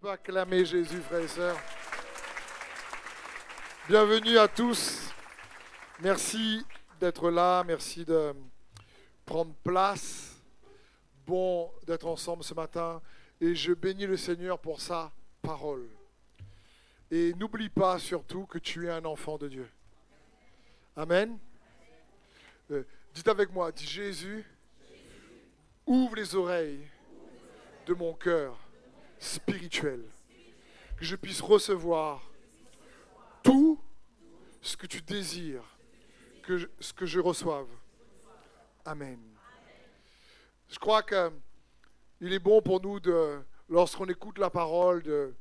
On peut acclamer Jésus, frères et sœurs. Bienvenue à tous. Merci d'être là. Merci de prendre place. Bon d'être ensemble ce matin. Et je bénis le Seigneur pour sa parole. Et n'oublie pas surtout que tu es un enfant de Dieu. Amen. Euh, dites avec moi, dis Jésus, ouvre les oreilles de mon cœur spirituel. Que je puisse recevoir tout ce que tu désires, que ce que je reçoive. Amen. Je crois que il est bon pour nous de, lorsqu'on écoute la parole, de,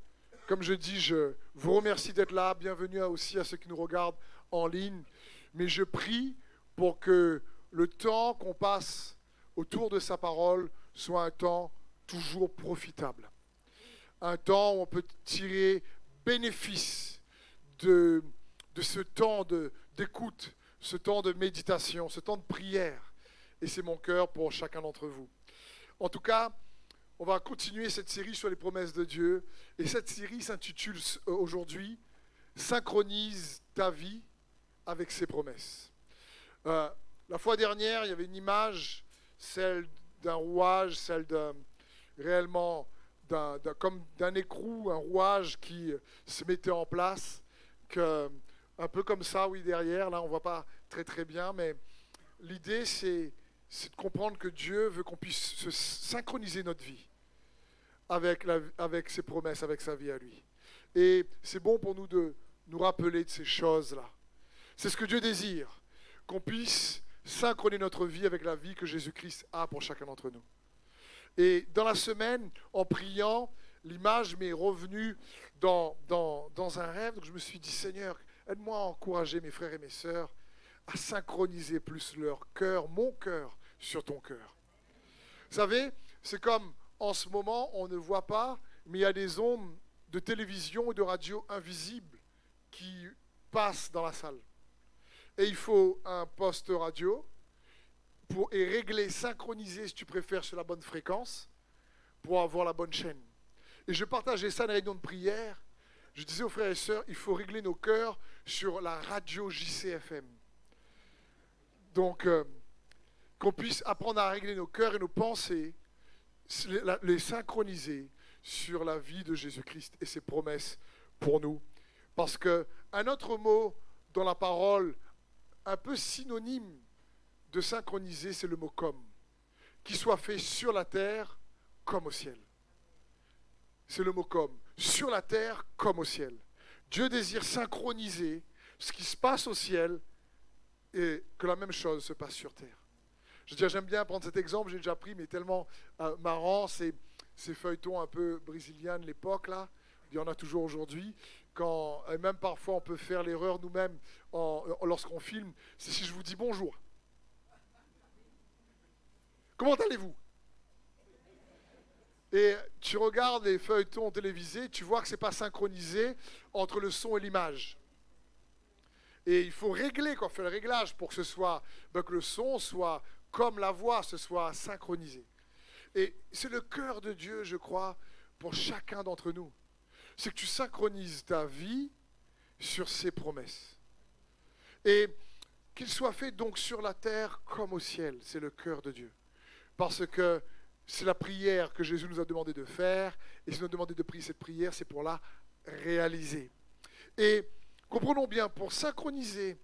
comme je dis, je vous remercie d'être là. Bienvenue aussi à ceux qui nous regardent en ligne. Mais je prie pour que le temps qu'on passe autour de sa parole soit un temps toujours profitable. Un temps où on peut tirer bénéfice de, de ce temps d'écoute, ce temps de méditation, ce temps de prière. Et c'est mon cœur pour chacun d'entre vous. En tout cas, on va continuer cette série sur les promesses de Dieu. Et cette série s'intitule euh, aujourd'hui Synchronise ta vie avec ses promesses. Euh, la fois dernière, il y avait une image, celle d'un rouage, celle d'un réellement comme d'un écrou, un rouage qui euh, se mettait en place, que, un peu comme ça, oui, derrière, là on voit pas très très bien, mais l'idée c'est, de comprendre que Dieu veut qu'on puisse se synchroniser notre vie avec ses promesses, avec sa vie à lui. Et c'est bon pour nous de nous rappeler de ces choses-là. C'est ce que Dieu désire, qu'on puisse synchroniser notre vie avec la vie que Jésus-Christ a pour chacun d'entre nous. Et dans la semaine, en priant, l'image m'est revenue dans, dans, dans un rêve. Donc je me suis dit, Seigneur, aide-moi à encourager mes frères et mes sœurs à synchroniser plus leur cœur, mon cœur, sur ton cœur. Vous savez, c'est comme en ce moment, on ne voit pas, mais il y a des ondes de télévision et de radio invisibles qui passent dans la salle. Et il faut un poste radio pour, et régler, synchroniser, si tu préfères, sur la bonne fréquence pour avoir la bonne chaîne. Et je partageais ça dans les réunions de prière. Je disais aux frères et sœurs, il faut régler nos cœurs sur la radio JCFM. Donc, euh, qu'on puisse apprendre à régler nos cœurs et nos pensées, les les synchroniser sur la vie de Jésus-Christ et ses promesses pour nous. Parce que un autre mot dans la parole, un peu synonyme de synchroniser, c'est le mot comme. Qui soit fait sur la terre comme au ciel. C'est le mot comme. Sur la terre comme au ciel. Dieu désire synchroniser ce qui se passe au ciel et que la même chose se passe sur terre. Je veux j'aime bien prendre cet exemple, j'ai déjà pris, mais tellement euh, marrant, ces feuilletons un peu brésiliens de l'époque, là, il y en a toujours aujourd'hui, quand, même parfois on peut faire l'erreur nous-mêmes lorsqu'on filme, c'est si je vous dis bonjour. Comment allez-vous? Et tu regardes les feuilletons télévisés, tu vois que ce n'est pas synchronisé entre le son et l'image. Et il faut régler, quoi, faire le réglage pour que ce soit, ben, que le son soit comme la voix, ce soit synchronisé. Et c'est le cœur de Dieu, je crois, pour chacun d'entre nous. C'est que tu synchronises ta vie sur ses promesses. Et qu'il soit fait donc sur la terre comme au ciel, c'est le cœur de Dieu. Parce que c'est la prière que Jésus nous a demandé de faire, et s'il nous a demandé de prier cette prière, c'est pour la réaliser. Et comprenons bien, pour synchroniser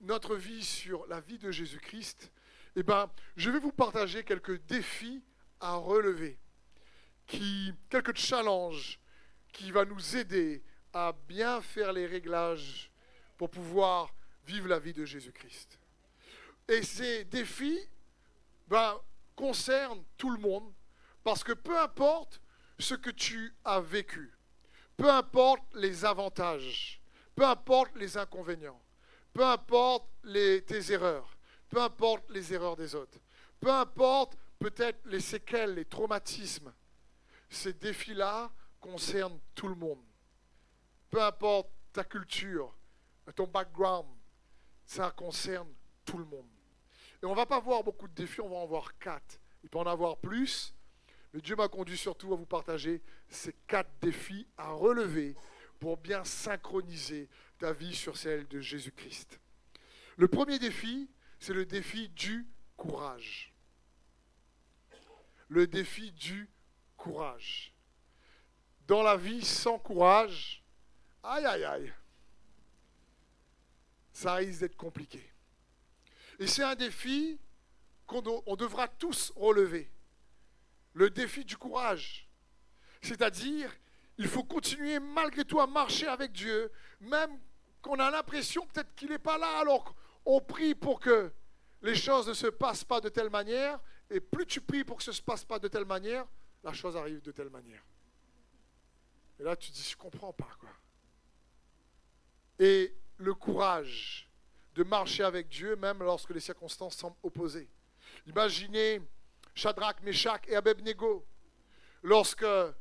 notre vie sur la vie de Jésus-Christ, eh ben, je vais vous partager quelques défis à relever, qui, quelques challenges qui va nous aider à bien faire les réglages pour pouvoir vivre la vie de Jésus-Christ. Et ces défis ben, concernent tout le monde, parce que peu importe ce que tu as vécu, peu importe les avantages, peu importe les inconvénients, peu importe tes erreurs, peu importe les erreurs des autres, peu importe peut-être les séquelles, les traumatismes, ces défis-là concernent tout le monde. Peu importe ta culture, ton background, ça concerne tout le monde. Et on ne va pas voir beaucoup de défis, on va en voir quatre. Il peut en avoir plus, Mais Dieu m'a conduit surtout à vous partager ces quatre défis à relever pour bien synchroniser ta vie sur celle de Jésus-Christ. Le premier défi, c'est le défi du courage. Le défi du courage. Dans la vie sans courage, aïe aïe aïe, ça risque d'être compliqué. Et c'est un défi qu'on devra tous relever. Le défi du courage. C'est-à-dire, il faut continuer malgré tout à marcher avec Dieu, même qu'on a l'impression peut-être qu'il n'est pas là, alors on prie pour que les choses ne se passent pas de telle manière, et plus tu pries pour que ce ne se passe pas de telle manière, la chose arrive de telle manière. Et là, tu te dis, je ne comprends pas, quoi. Et le courage de marcher avec Dieu, même lorsque les circonstances semblent opposées. Imaginez Shadrach, Meshach et Abednego, lorsque, à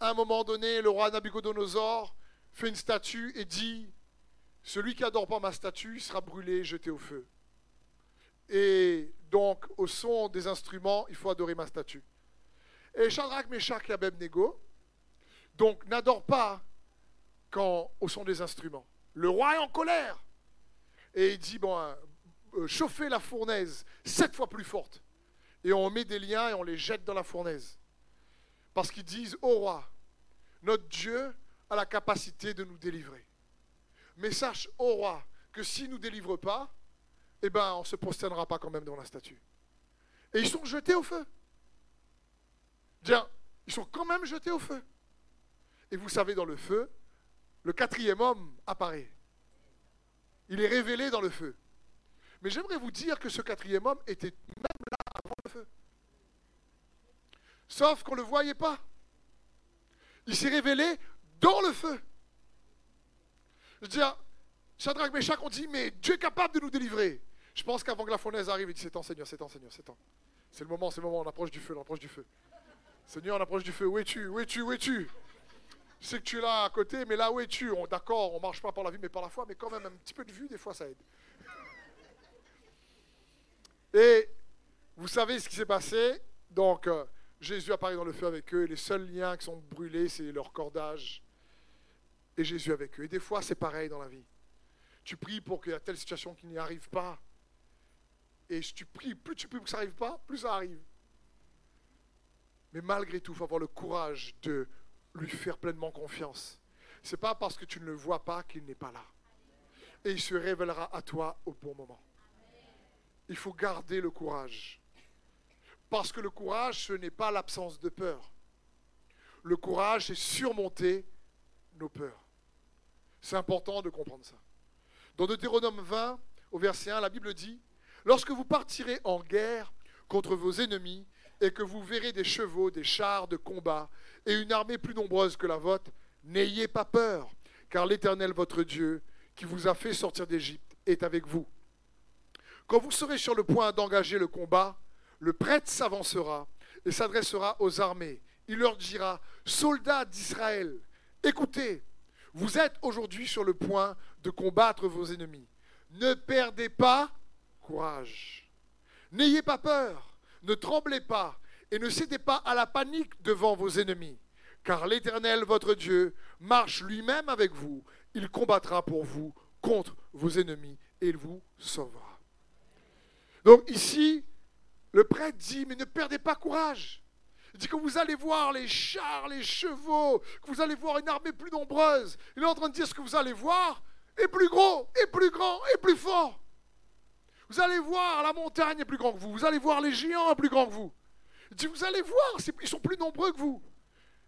un moment donné, le roi Nabucodonosor fait une statue et dit Celui qui n'adore pas ma statue sera brûlé, jeté au feu. Et donc, au son des instruments, il faut adorer ma statue. Et Shadrach, Meshach et Abednego, donc, n'adore pas quand, au son des instruments. Le roi est en colère. Et il dit, bon, euh, euh, chauffez la fournaise sept fois plus forte. Et on met des liens et on les jette dans la fournaise. Parce qu'ils disent, au roi, notre Dieu a la capacité de nous délivrer. Mais sache, au roi, que s'il ne nous délivre pas, eh ben, on ne se prosternera pas quand même dans la statue. Et ils sont jetés au feu. Tiens, ils sont quand même jetés au feu. Et vous savez, dans le feu, le quatrième homme apparaît. Il est révélé dans le feu. Mais j'aimerais vous dire que ce quatrième homme était même là avant le feu. Sauf qu'on ne le voyait pas. Il s'est révélé dans le feu. Je dis à Shadrach, Meshach, on dit, mais Dieu est capable de nous délivrer. Je pense qu'avant que la fournaise arrive, il dit, c'est temps Seigneur, c'est temps Seigneur, c'est temps. C'est le moment, c'est le moment, on approche du feu, on approche du feu. Seigneur, on approche du feu, où es-tu, où es-tu, où es-tu? Sais que tu es là à côté, mais là où es-tu? D'accord, on ne marche pas par la vie, mais par la foi, mais quand même un petit peu de vue, des fois, ça aide. Et vous savez ce qui s'est passé? Donc, euh, Jésus apparaît dans le feu avec eux, les seuls liens qui sont brûlés, c'est leur cordage. Et Jésus avec eux. Et des fois, c'est pareil dans la vie. Tu pries pour qu'il y ait telle situation qui n'y arrive pas. Et tu pries, plus tu pries pour que ça n'arrive pas, plus ça arrive. Mais malgré tout, il faut avoir le courage de lui faire pleinement confiance. Ce n'est pas parce que tu ne le vois pas qu'il n'est pas là. Et il se révélera à toi au bon moment. Il faut garder le courage. Parce que le courage, ce n'est pas l'absence de peur. Le courage, c'est surmonter nos peurs. C'est important de comprendre ça. Dans Deutéronome 20, au verset 1, la Bible dit, Lorsque vous partirez en guerre contre vos ennemis et que vous verrez des chevaux, des chars de combat et une armée plus nombreuse que la vôtre, n'ayez pas peur, car l'Éternel votre Dieu, qui vous a fait sortir d'Égypte, est avec vous. Quand vous serez sur le point d'engager le combat, le prêtre s'avancera et s'adressera aux armées. Il leur dira, soldats d'Israël, écoutez, vous êtes aujourd'hui sur le point de combattre vos ennemis. Ne perdez pas courage. N'ayez pas peur, ne tremblez pas, et ne cédez pas à la panique devant vos ennemis, car l'Éternel, votre Dieu, marche lui-même avec vous. Il combattra pour vous contre vos ennemis et il vous sauvera. Donc ici, le prêtre dit, mais ne perdez pas courage. Il dit que vous allez voir les chars, les chevaux, que vous allez voir une armée plus nombreuse. Il est en train de dire ce que vous allez voir est plus gros, est plus grand, est plus fort. Vous allez voir la montagne est plus grande que vous. Vous allez voir les géants plus grands que vous. Il dit, vous allez voir, ils sont plus nombreux que vous.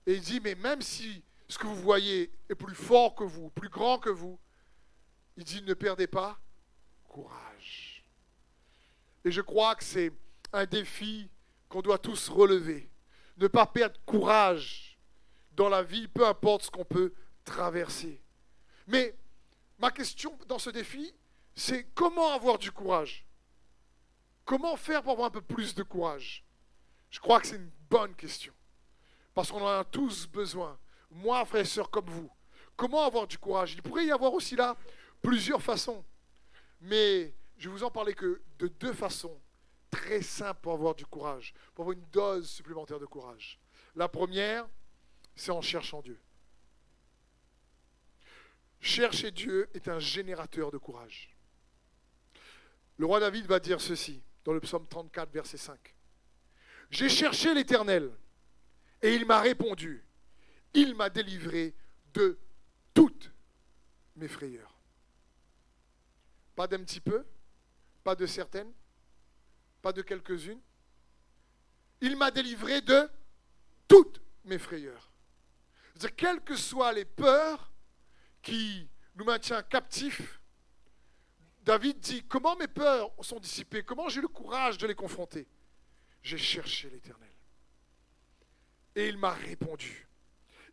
Et il dit, mais même si ce que vous voyez est plus fort que vous, plus grand que vous, il dit, ne perdez pas courage. Et je crois que c'est un défi qu'on doit tous relever. Ne pas perdre courage dans la vie, peu importe ce qu'on peut traverser. Mais ma question dans ce défi, c'est comment avoir du courage? Comment faire pour avoir un peu plus de courage? Je crois que c'est une bonne question. Parce qu'on en a tous besoin. Moi, frères et sœurs comme vous. Comment avoir du courage? Il pourrait y avoir aussi là plusieurs façons. Mais je vais vous en parler que de deux façons très simples pour avoir du courage, pour avoir une dose supplémentaire de courage. La première, c'est en cherchant Dieu. Chercher Dieu est un générateur de courage. Le roi David va dire ceci dans le psaume 34, verset 5. J'ai cherché l'Éternel et il m'a répondu. Il m'a délivré de toutes mes frayeurs. Pas d'un petit peu, pas de certaines, pas de quelques-unes. Il m'a délivré de toutes mes frayeurs. Quelles que soient les peurs qui nous maintiennent captifs, David dit, comment mes peurs sont dissipées? Comment j'ai le courage de les confronter? J'ai cherché l'Éternel. Et il m'a répondu.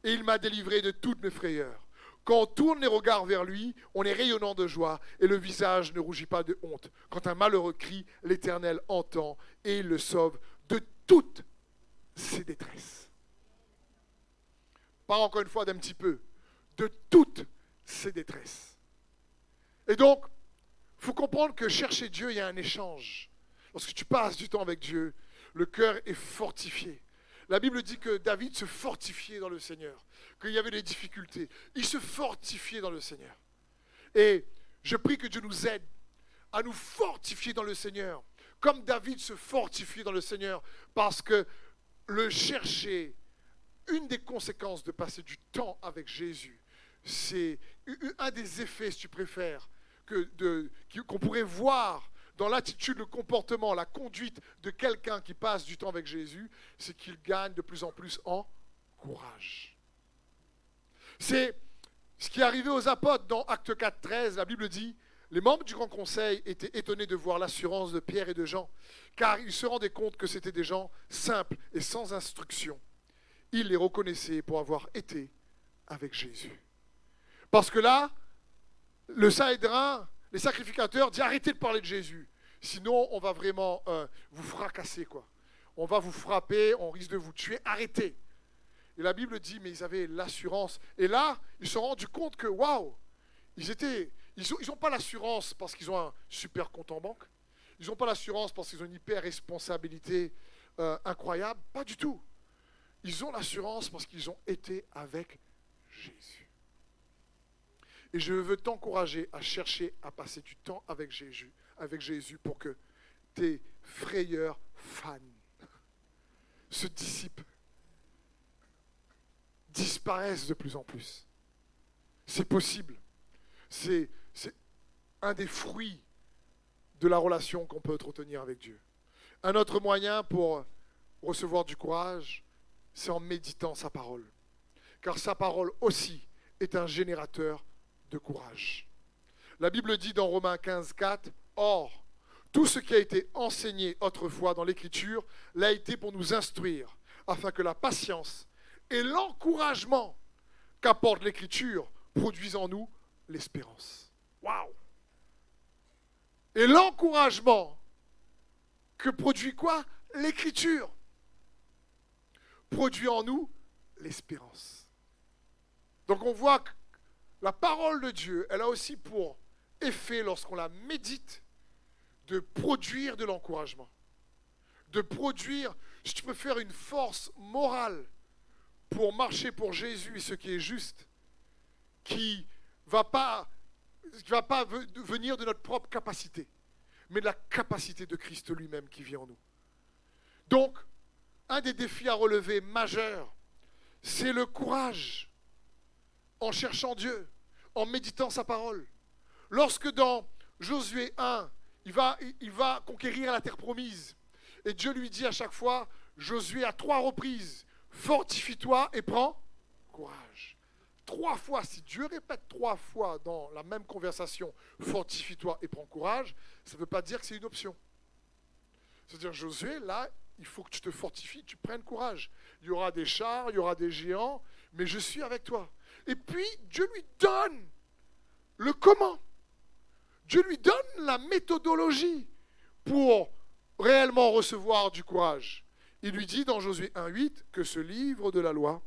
Et il m'a délivré de toutes mes frayeurs. Quand on tourne les regards vers lui, on est rayonnant de joie et le visage ne rougit pas de honte. Quand un malheureux crie, l'Éternel entend et il le sauve de toutes ses détresses. Pas encore une fois d'un petit peu, de toutes ses détresses. Et donc, faut comprendre que chercher Dieu, il y a un échange. Lorsque tu passes du temps avec Dieu, le cœur est fortifié. La Bible dit que David se fortifiait dans le Seigneur, qu'il y avait des difficultés. Il se fortifiait dans le Seigneur. Et je prie que Dieu nous aide à nous fortifier dans le Seigneur, comme David se fortifiait dans le Seigneur, parce que le chercher, une des conséquences de passer du temps avec Jésus, c'est un des effets, si tu préfères, qu'on pourrait voir dans l'attitude, le comportement, la conduite de quelqu'un qui passe du temps avec Jésus, c'est qu'il gagne de plus en plus en courage. C'est ce qui est arrivé aux apôtres dans Acte 4, 13. La Bible dit Les membres du Grand Conseil étaient étonnés de voir l'assurance de Pierre et de Jean, car ils se rendaient compte que c'étaient des gens simples et sans instruction. Ils les reconnaissaient pour avoir été avec Jésus. Parce que là, le Sahédrin, les sacrificateurs, disent arrêtez de parler de Jésus. Sinon, on va vraiment euh, vous fracasser, quoi. On va vous frapper, on risque de vous tuer. Arrêtez. Et la Bible dit, mais ils avaient l'assurance. Et là, ils se sont rendus compte que, waouh, ils étaient, ils n'ont ils pas l'assurance parce qu'ils ont un super compte en banque. Ils n'ont pas l'assurance parce qu'ils ont une hyper responsabilité euh, incroyable. Pas du tout. Ils ont l'assurance parce qu'ils ont été avec Jésus. Et je veux t'encourager à chercher à passer du temps avec Jésus, avec Jésus pour que tes frayeurs fans se dissipent, disparaissent de plus en plus. C'est possible. C'est un des fruits de la relation qu'on peut entretenir avec Dieu. Un autre moyen pour recevoir du courage, c'est en méditant sa parole. Car sa parole aussi est un générateur courage. La Bible dit dans Romains 15, 4, Or, tout ce qui a été enseigné autrefois dans l'Écriture l'a été pour nous instruire, afin que la patience et l'encouragement qu'apporte l'Écriture produisent en nous l'espérance. Waouh Et l'encouragement que produit quoi? L'Écriture produit en nous l'espérance. Donc on voit que la parole de Dieu, elle a aussi pour effet, lorsqu'on la médite, de produire de l'encouragement. De produire, si tu peux faire une force morale pour marcher pour Jésus et ce qui est juste, qui va pas, va pas venir de notre propre capacité, mais de la capacité de Christ lui-même qui vit en nous. Donc, un des défis à relever majeurs, c'est le courage en cherchant Dieu en méditant sa parole. Lorsque dans Josué 1, il va, conquérir la terre promise, et Dieu lui dit à chaque fois, Josué à trois reprises, fortifie-toi et prends courage. Trois fois, si Dieu répète trois fois dans la même conversation, fortifie-toi et prends courage, ça ne veut pas dire que c'est une option. C'est-à-dire, Josué, là, il faut que tu te fortifies, tu prennes courage. Il y aura des chars, il y aura des géants, mais je suis avec toi. Et puis, Dieu lui donne le comment. Dieu lui donne la méthodologie pour réellement recevoir du courage. Il lui dit dans Josué 1.8 que ce livre de la loi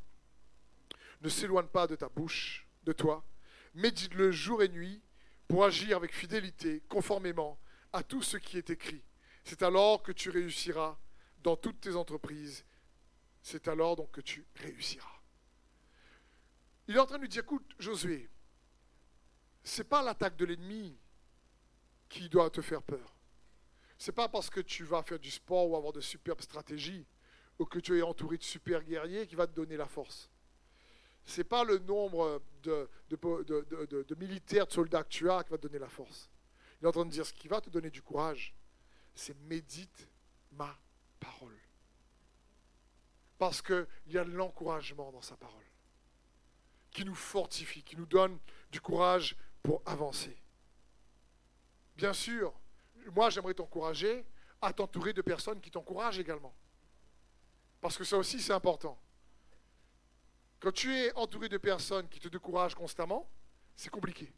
ne s'éloigne pas de ta bouche, de toi, médite-le jour et nuit pour agir avec fidélité, conformément à tout ce qui est écrit. C'est alors que tu réussiras dans toutes tes entreprises. C'est alors donc que tu réussiras. Il est en train de lui dire, écoute, Josué, c'est pas l'attaque de l'ennemi qui doit te faire peur. C'est pas parce que tu vas faire du sport ou avoir de superbes stratégies ou que tu es entouré de super guerriers qui va te donner la force. C'est pas le nombre de, de, militaires, de soldats que tu as qui va te donner la force. Il est en train de dire ce qui va te donner du courage, c'est médite ma parole. Parce qu'il y a de l'encouragement dans sa parole qui nous fortifie, qui nous donne du courage pour avancer. Bien sûr, moi j'aimerais t'encourager à t'entourer de personnes qui t'encouragent également. Parce que ça aussi c'est important. Quand tu es entouré de personnes qui te découragent constamment, c'est compliqué.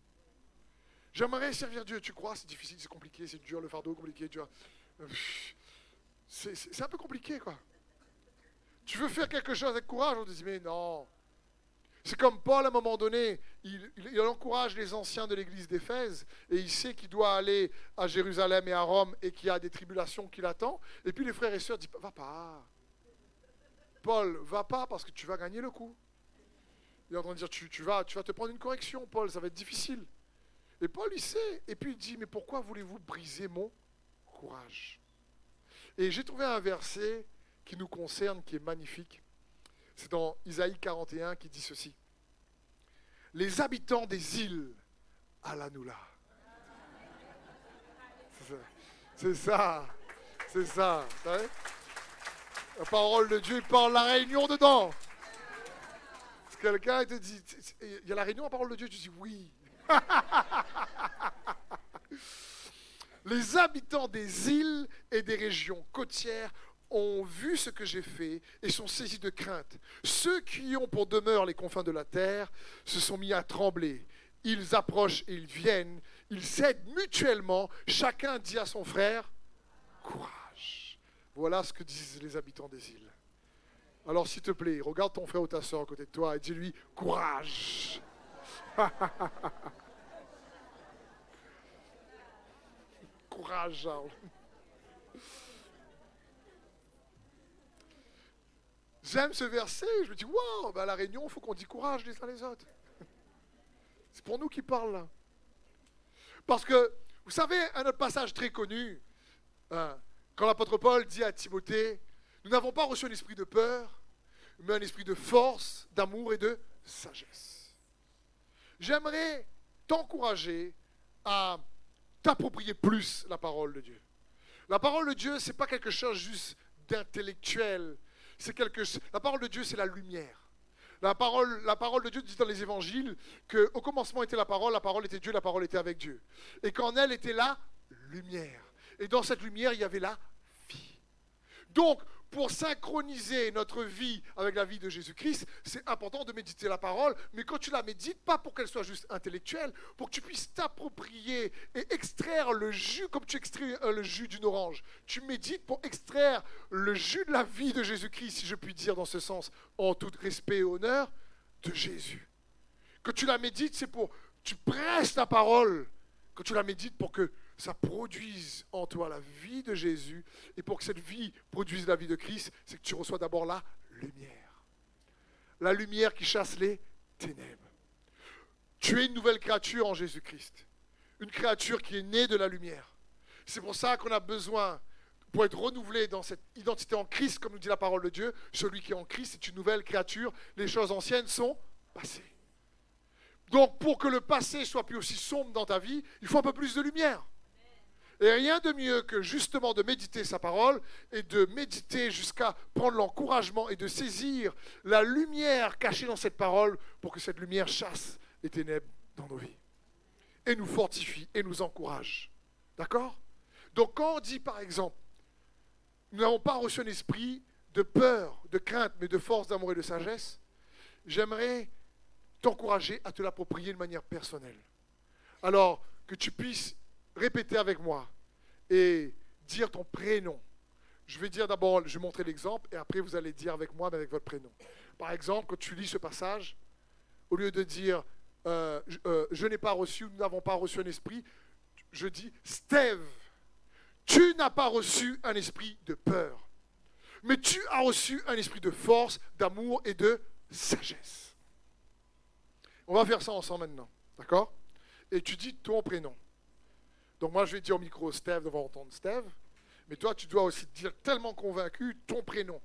J'aimerais servir Dieu, tu crois, c'est difficile, c'est compliqué, c'est dur, le fardeau compliqué, tu vois. C'est un peu compliqué, quoi. Tu veux faire quelque chose avec courage, on te dit, mais non, c'est comme Paul, à un moment donné, il, encourage les anciens de l'église d'Éphèse et il sait qu'il doit aller à Jérusalem et à Rome et qu'il y a des tribulations qui l'attendent. Et puis les frères et sœurs disent Va pas. Paul, va pas parce que tu vas gagner le coup. Il est en train de dire tu, vas, tu vas te prendre une correction, Paul, ça va être difficile. Et Paul, il sait. Et puis il dit Mais pourquoi voulez-vous briser mon courage? Et j'ai trouvé un verset qui nous concerne, qui est magnifique. C'est dans Isaïe 41 qui dit ceci. Les habitants des îles, Alanoula. C'est ça. C'est ça. la parole de Dieu, parle la réunion dedans. Quelqu'un te dit, il y a la réunion, la parole de Dieu, tu dis oui. Les habitants des îles et des régions côtières ont vu ce que j'ai fait et sont saisis de crainte. Ceux qui ont pour demeure les confins de la terre se sont mis à trembler. Ils approchent et ils viennent. Ils s'aident mutuellement. Chacun dit à son frère, courage. Voilà ce que disent les habitants des îles. Alors s'il te plaît, regarde ton frère ou ta soeur à côté de toi et dis-lui, courage. courage, Charles. J'aime ce verset, je me dis, waouh, bah à la réunion, il faut qu'on dise courage les uns les autres. C'est pour nous qui parle là. Parce que, vous savez, un autre passage très connu, hein, quand l'apôtre Paul dit à Timothée, nous n'avons pas reçu un esprit de peur, mais un esprit de force, d'amour et de sagesse. J'aimerais t'encourager à t'approprier plus la parole de Dieu. La parole de Dieu, ce n'est pas quelque chose juste d'intellectuel, La parole de Dieu, c'est la lumière. La parole, la parole de Dieu dit dans les évangiles qu'au commencement était la parole, la parole était Dieu, la parole était avec Dieu. Et qu'en elle était la lumière. Et dans cette lumière, il y avait la vie. Donc, pour synchroniser notre vie avec la vie de Jésus-Christ, c'est important de méditer la parole, mais quand tu la médites, pas pour qu'elle soit juste intellectuelle, pour que tu puisses t'approprier et extraire le jus comme tu extrais euh, le jus d'une orange. Tu médites pour extraire le jus de la vie de Jésus-Christ, si je puis dire dans ce sens, en tout respect et honneur de Jésus. Que tu la médites, c'est pour, tu presses la parole, que tu la médites pour que ça produise en toi la vie de Jésus. Et pour que cette vie produise la vie de Christ, c'est que tu reçois d'abord la lumière. La lumière qui chasse les ténèbres. Tu es une nouvelle créature en Jésus-Christ. Une créature qui est née de la lumière. C'est pour ça qu'on a besoin, pour être renouvelé dans cette identité en Christ, comme nous dit la parole de Dieu, celui qui est en Christ est une nouvelle créature. Les choses anciennes sont passées. Donc pour que le passé soit plus aussi sombre dans ta vie, il faut un peu plus de lumière. Et rien de mieux que justement de méditer sa parole et de méditer jusqu'à prendre l'encouragement et de saisir la lumière cachée dans cette parole pour que cette lumière chasse les ténèbres dans nos vies. Et nous fortifie et nous encourage. D'accord? Donc quand on dit par exemple, nous n'avons pas reçu un esprit de peur, de crainte, mais de force, d'amour et de sagesse, j'aimerais t'encourager à te l'approprier de manière personnelle. Alors que tu puisses répéter avec moi et dire ton prénom. Je vais dire d'abord, je vais montrer l'exemple et après vous allez dire avec moi, mais avec votre prénom. Par exemple, quand tu lis ce passage, au lieu de dire euh, euh, je, n'ai pas reçu, nous n'avons pas reçu un esprit, je dis Steve, tu n'as pas reçu un esprit de peur, mais tu as reçu un esprit de force, d'amour et de sagesse. On va faire ça ensemble maintenant, d'accord? Et tu dis ton prénom. Donc moi, je vais dire au micro Steve, devant entendre Steve, mais toi, tu dois aussi dire tellement convaincu ton prénom,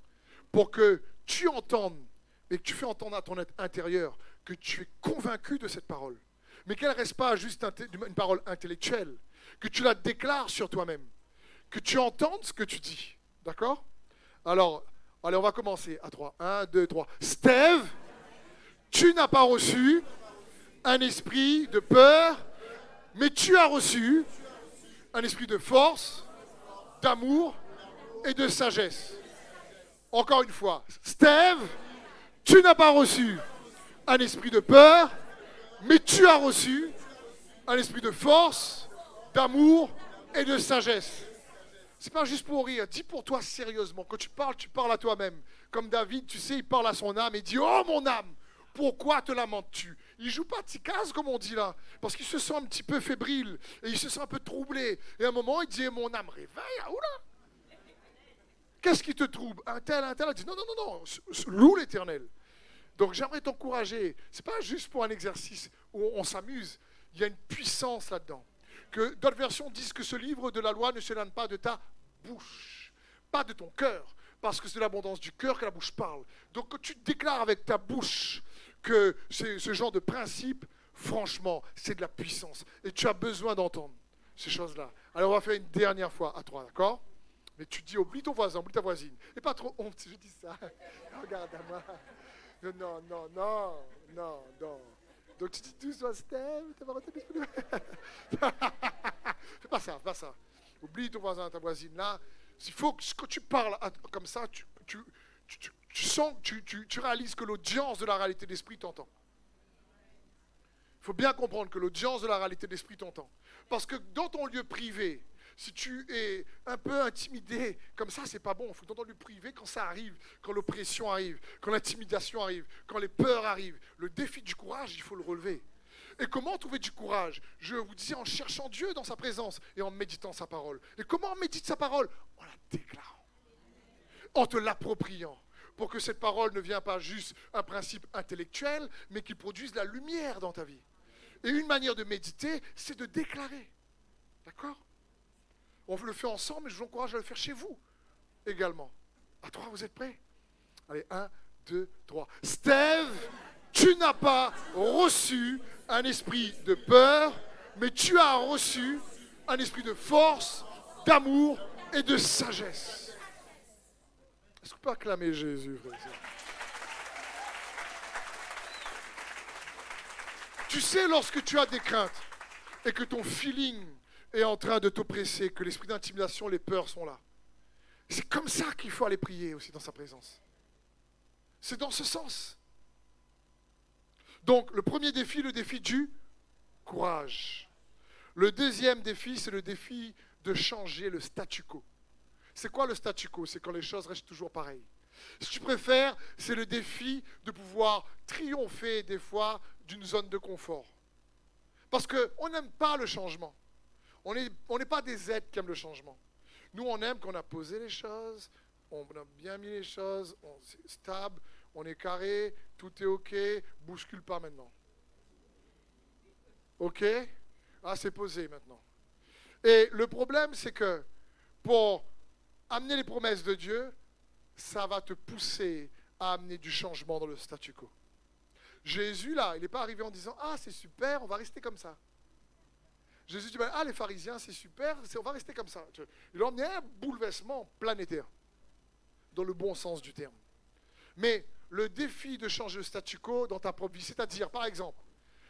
pour que tu entendes, et que tu fais entendre à ton être intérieur que tu es convaincu de cette parole. Mais qu'elle ne reste pas juste une parole intellectuelle, que tu la déclares sur toi-même, que tu entendes ce que tu dis. D'accord? Alors, allez, on va commencer à 3. 1, 2, 3. Steve, tu n'as pas reçu un esprit de peur, mais tu as reçu un esprit de force, d'amour et de sagesse. Encore une fois, Steve, tu n'as pas reçu un esprit de peur, mais tu as reçu un esprit de force, d'amour et de sagesse. C'est pas juste pour rire, dis pour toi sérieusement. Quand tu parles, tu parles à toi-même. Comme David, tu sais, il parle à son âme et dit Oh mon âme, pourquoi te lamentes-tu? Il joue pas casse comme on dit là, parce qu'il se sent un petit peu fébrile et il se sent un peu troublé. Et à un moment, il dit Mon âme, réveille, ah, oula Qu'est-ce qui te trouble? Un tel, un tel, il dit Non, non, non, non, loue l'éternel. Donc j'aimerais t'encourager. C'est pas juste pour un exercice où on s'amuse. Il y a une puissance là-dedans. Que d'autres versions disent que ce livre de la loi ne se donne pas de ta bouche, pas de ton cœur, parce que c'est l'abondance du cœur que la bouche parle. Donc quand tu déclares avec ta bouche que ce genre de principe, franchement, c'est de la puissance. Et tu as besoin d'entendre ces choses-là. Alors on va faire une dernière fois à toi, d'accord? Mais tu dis, oublie ton voisin, oublie ta voisine. Et pas trop honte, je dis ça. Regarde à moi. Non, non, non, non, non. Donc tu dis doucement, Steve, t'as pas Fais pas ça, fais pas ça. Oublie ton voisin, ta voisine. Là, il faut quand tu parles comme ça, tu, tu, tu sens, tu, tu réalises que l'audience de la réalité d'esprit t'entend. Il faut bien comprendre que l'audience de la réalité d'esprit t'entend. Parce que dans ton lieu privé, si tu es un peu intimidé, comme ça, c'est pas bon. Il faut t'entendre le privé quand ça arrive, quand l'oppression arrive, quand l'intimidation arrive, quand les peurs arrivent. Le défi du courage, il faut le relever. Et comment trouver du courage? Je vous disais en cherchant Dieu dans sa présence et en méditant sa parole. Et comment on médite sa parole? En la déclarant, en te l'appropriant, pour que cette parole ne vienne pas juste un principe intellectuel, mais qui produise la lumière dans ta vie. Et une manière de méditer, c'est de déclarer. D'accord? On le fait ensemble, mais je vous encourage à le faire chez vous également. À trois, vous êtes prêts? Allez, un, deux, trois. Steve, tu n'as pas reçu un esprit de peur, mais tu as reçu un esprit de force, d'amour et de sagesse. Est-ce qu'on peut acclamer Jésus, Tu sais, lorsque tu as des craintes et que ton feeling est en train de t'oppresser, que l'esprit d'intimidation, les peurs sont là. C'est comme ça qu'il faut aller prier aussi dans sa présence. C'est dans ce sens. Donc, le premier défi, le défi du courage. Le deuxième défi, c'est le défi de changer le statu quo. C'est quoi le statu quo? C'est quand les choses restent toujours pareilles. Si tu préfères, c'est le défi de pouvoir triompher des fois d'une zone de confort. Parce qu'on n'aime pas le changement. On n'est pas des êtres qui aiment le changement. Nous, on aime qu'on a posé les choses, on a bien mis les choses, on est stable, on est carré, tout est OK, bouscule pas maintenant. OK? Ah, c'est posé maintenant. Et le problème, c'est que pour amener les promesses de Dieu, ça va te pousser à amener du changement dans le statu quo. Jésus, là, il n'est pas arrivé en disant Ah, c'est super, on va rester comme ça. Jésus dit, ben, ah les pharisiens, c'est super, on va rester comme ça. Il a emmené un bouleversement planétaire, dans le bon sens du terme. Mais le défi de changer le statu quo dans ta propre vie, c'est-à-dire, par exemple,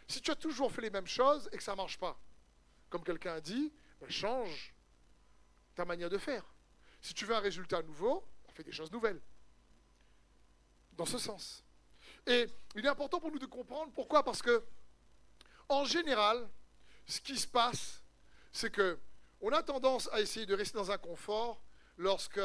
si tu as toujours fait les mêmes choses et que ça ne marche pas, comme quelqu'un a dit, ben, change ta manière de faire. Si tu veux un résultat nouveau, fais des choses nouvelles. Dans ce sens. Et il est important pour nous de comprendre pourquoi, parce que, en général, ce qui se passe, c'est que on a tendance à essayer de rester dans un confort lorsque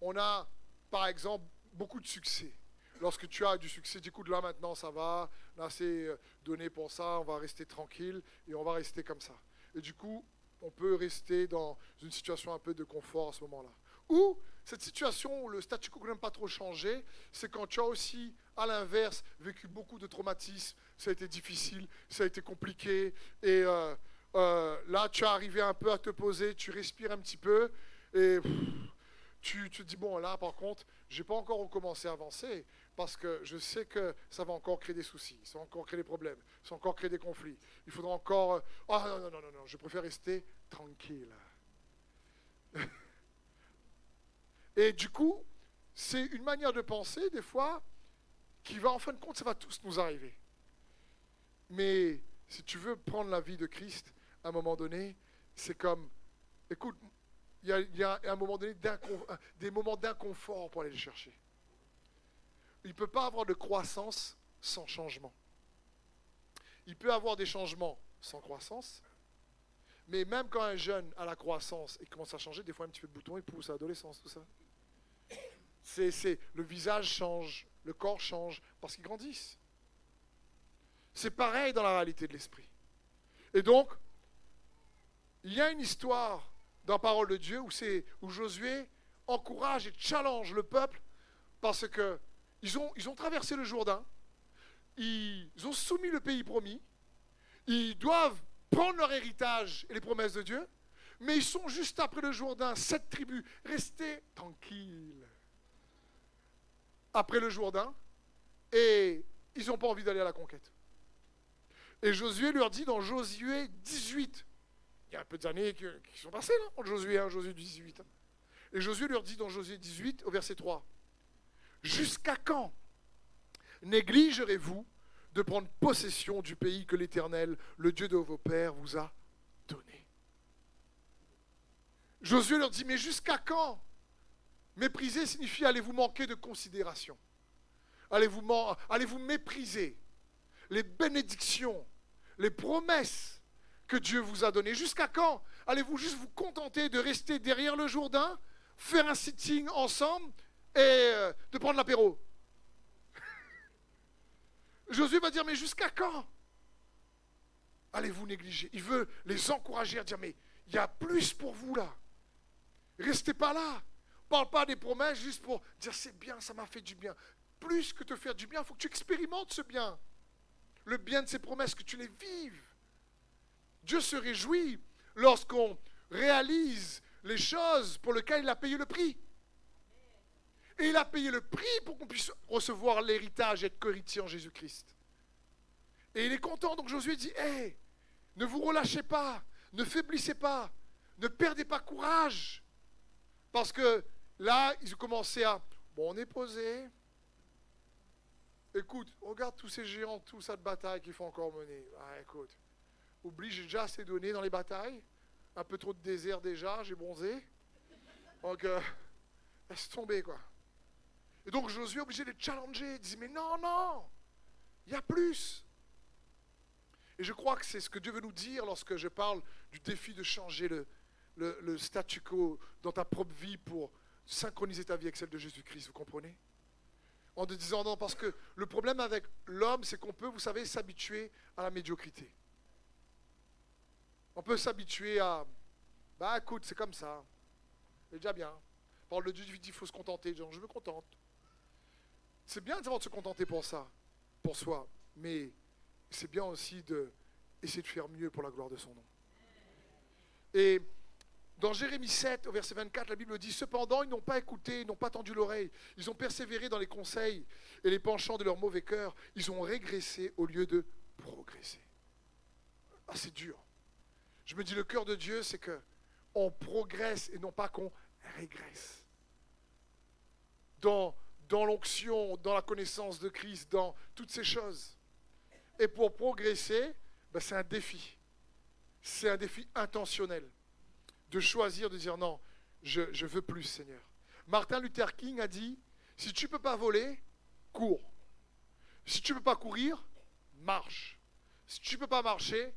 on a, par exemple, beaucoup de succès. Lorsque tu as du succès, du coup, là maintenant, ça va, là c'est euh, donné pour ça, on va rester tranquille et on va rester comme ça. Et du coup, on peut rester dans une situation un peu de confort à ce moment-là. Ou cette situation où le statu quo n'aime pas trop changer, c'est quand tu as aussi, à l'inverse, vécu beaucoup de traumatismes, ça a été difficile, ça a été compliqué, et euh, euh, là, tu es arrivé un peu à te poser, tu respires un petit peu, et tu, te dis, bon, là, par contre, je n'ai pas encore recommencé à avancer, parce que je sais que ça va encore créer des soucis, ça va encore créer des problèmes, ça va encore créer des conflits. Il faudra encore... oh non, non, non, non, non, je préfère rester tranquille. Et du coup, c'est une manière de penser, des fois, qui va, en fin de compte, ça va tous nous arriver. Mais si tu veux prendre la vie de Christ, à un moment donné, c'est comme, écoute, il y, a, un moment donné des moments d'inconfort pour aller le chercher. Il ne peut pas avoir de croissance sans changement. Il peut avoir des changements sans croissance, mais même quand un jeune a la croissance et commence à changer, des fois un petit peu de bouton, il pousse à l'adolescence, tout ça. C'est, le visage change, le corps change parce qu'ils grandissent. C'est pareil dans la réalité de l'esprit. Et donc, il y a une histoire dans la parole de Dieu où, c'est, où Josué encourage et challenge le peuple parce que ils ont, traversé le Jourdain, ils ont soumis le pays promis, ils doivent prendre leur héritage et les promesses de Dieu, mais ils sont juste après le Jourdain, sept tribus, restez tranquilles. Après le Jourdain, et ils n'ont pas envie d'aller à la conquête. Et Josué leur dit dans Josué 18, il y a un peu d'années qui, sont passées là, entre Josué 1 et Josué 18. Et Josué leur dit dans Josué 18 au verset 3, Jusqu'à quand négligerez-vous de prendre possession du pays que l'Éternel, le Dieu de vos pères, vous a donné? Josué leur dit, mais jusqu'à quand Mépriser signifie allez-vous manquer de considération Allez-vous allez -vous mépriser les bénédictions, les promesses que Dieu vous a données Jusqu'à quand Allez-vous juste vous contenter de rester derrière le Jourdain, faire un sitting ensemble et euh, de prendre l'apéro? Josué va dire, mais jusqu'à quand Allez-vous négliger? Il veut les encourager à dire, mais il y a plus pour vous là. Restez pas là. Parle pas des promesses juste pour dire, c'est bien, ça m'a fait du bien. Plus que te faire du bien, il faut que tu expérimentes ce bien. Le bien de ces promesses, que tu les vives. Dieu se réjouit lorsqu'on réalise les choses pour lesquelles il a payé le prix. Et il a payé le prix pour qu'on puisse recevoir l'héritage et être héritier en Jésus-Christ. Et il est content, donc Josué dit, hé, ne vous relâchez pas, ne faiblissez pas, ne perdez pas courage. Parce que là, ils ont commencé à, bon, on est posé. Écoute, regarde tous ces géants, toute cette bataille qu'il faut encore mener. Ah, écoute, oublie, j'ai déjà assez donné dans les batailles. Un peu trop de désert déjà, j'ai bronzé. Donc, euh, laisse tomber, quoi. Et donc Josué est obligé de challenger. Il dit, mais non, non, il y a plus. Et je crois que c'est ce que Dieu veut nous dire lorsque je parle du défi de changer le, le, statu quo dans ta propre vie pour synchroniser ta vie avec celle de Jésus-Christ, vous comprenez? En te disant non, parce que le problème avec l'homme, c'est qu'on peut, vous savez, s'habituer à la médiocrité. On peut s'habituer à, bah écoute, c'est comme ça, c'est déjà bien. Parle de Dieu, il faut se contenter. Genre, je me contente. C'est bien de se contenter pour ça, pour soi, mais c'est bien aussi de essayer de faire mieux pour la gloire de son nom. Et dans Jérémie 7, au verset 24, la Bible dit Cependant, ils n'ont pas écouté, ils n'ont pas tendu l'oreille, ils ont persévéré dans les conseils et les penchants de leur mauvais cœur, ils ont régressé au lieu de progresser. Ah, c'est dur. Je me dis, le cœur de Dieu, c'est que on progresse et non pas qu'on régresse. Dans dans l'onction, dans la connaissance de Christ, dans toutes ces choses. Et pour progresser, ben, c'est un défi. C'est un défi intentionnel de choisir, de dire non, je, veux plus, Seigneur. Martin Luther King a dit, si tu ne peux pas voler, cours. Si tu ne peux pas courir, marche. Si tu ne peux pas marcher,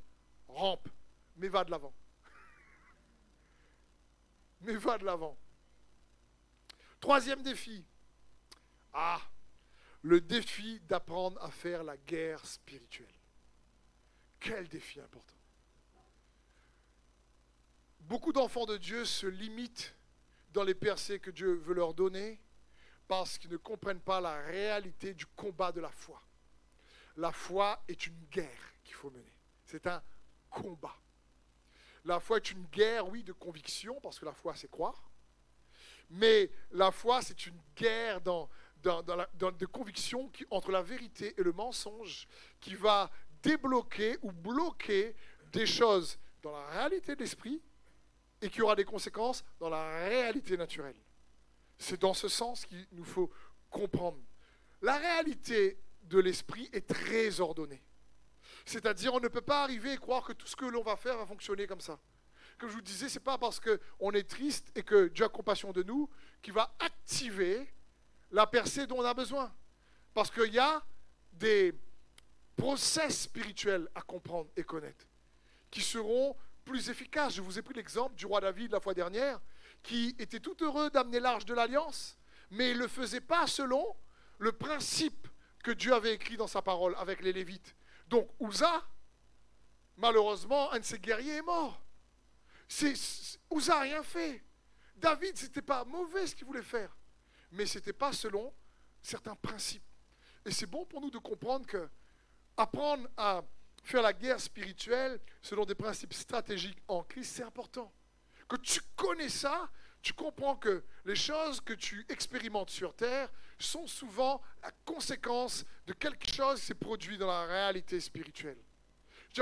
rampe. Mais va de l'avant. Mais va de l'avant. Troisième défi, ah, le défi d'apprendre à faire la guerre spirituelle. Quel défi important. Beaucoup d'enfants de Dieu se limitent dans les percées que Dieu veut leur donner parce qu'ils ne comprennent pas la réalité du combat de la foi. La foi est une guerre qu'il faut mener. C'est un combat. La foi est une guerre, oui, de conviction, parce que la foi, c'est croire. Mais la foi, c'est une guerre de conviction entre la vérité et le mensonge qui va débloquer ou bloquer des choses dans la réalité de l'esprit et qui aura des conséquences dans la réalité naturelle. C'est dans ce sens qu'il nous faut comprendre. La réalité de l'esprit est très ordonnée. C'est-à-dire, on ne peut pas arriver et croire que tout ce que l'on va faire va fonctionner comme ça. Comme je vous disais, ce n'est pas parce qu'on est triste et que Dieu a compassion de nous qu'il va activer la percée dont on a besoin. Parce qu'il y a des process spirituels à comprendre et connaître qui seront plus efficaces. Je vous ai pris l'exemple du roi David la fois dernière, qui était tout heureux d'amener l'arche de l'alliance, mais il ne le faisait pas selon le principe que Dieu avait écrit dans sa parole avec les Lévites. Donc Ouza, malheureusement, un de ses guerriers est mort. Ouza n'a rien fait. David, ce n'était pas mauvais ce qu'il voulait faire, mais ce n'était pas selon certains principes. Et c'est bon pour nous de comprendre que apprendre à faire la guerre spirituelle selon des principes stratégiques en Christ, c'est important. Que tu connais ça, tu comprends que les choses que tu expérimentes sur Terre sont souvent la conséquence de quelque chose qui s'est produit dans la réalité spirituelle.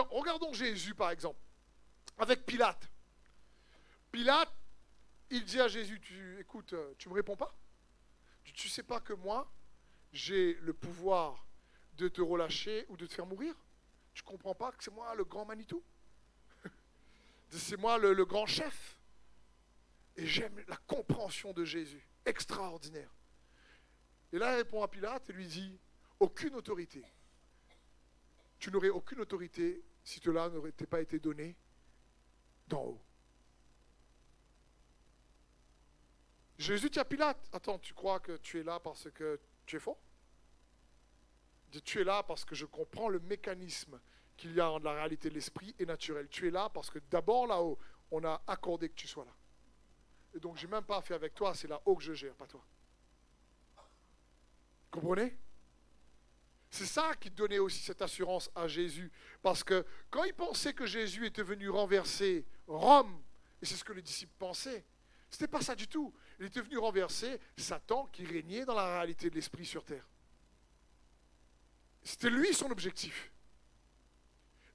regardons Jésus par exemple, avec Pilate. Pilate, il dit à Jésus, tu, écoute, euh, tu ne me réponds pas? Tu ne sais pas que moi, j'ai le pouvoir de te relâcher ou de te faire mourir? Tu comprends pas que c'est moi le grand Manitou? C'est moi le, le grand chef? Et j'aime la compréhension de Jésus, extraordinaire. Et là, il répond à Pilate et lui dit, aucune autorité. Tu n'aurais aucune autorité si cela n'aurait pas été donné d'en haut. Jésus dit à Pilate, attends, tu crois que tu es là parce que tu es faux? Tu es là parce que je comprends le mécanisme qu'il y a entre la réalité de l'esprit et naturel. Tu es là parce que d'abord là-haut, on a accordé que tu sois là. Et donc, je n'ai même pas fait avec toi, c'est là-haut que je gère, pas toi. Comprenez? C'est ça qui donnait aussi cette assurance à Jésus. Parce que quand il pensait que Jésus était venu renverser Rome, et c'est ce que les disciples pensaient, ce n'était pas ça du tout. Il était venu renverser Satan qui régnait dans la réalité de l'esprit sur terre. C'était lui son objectif.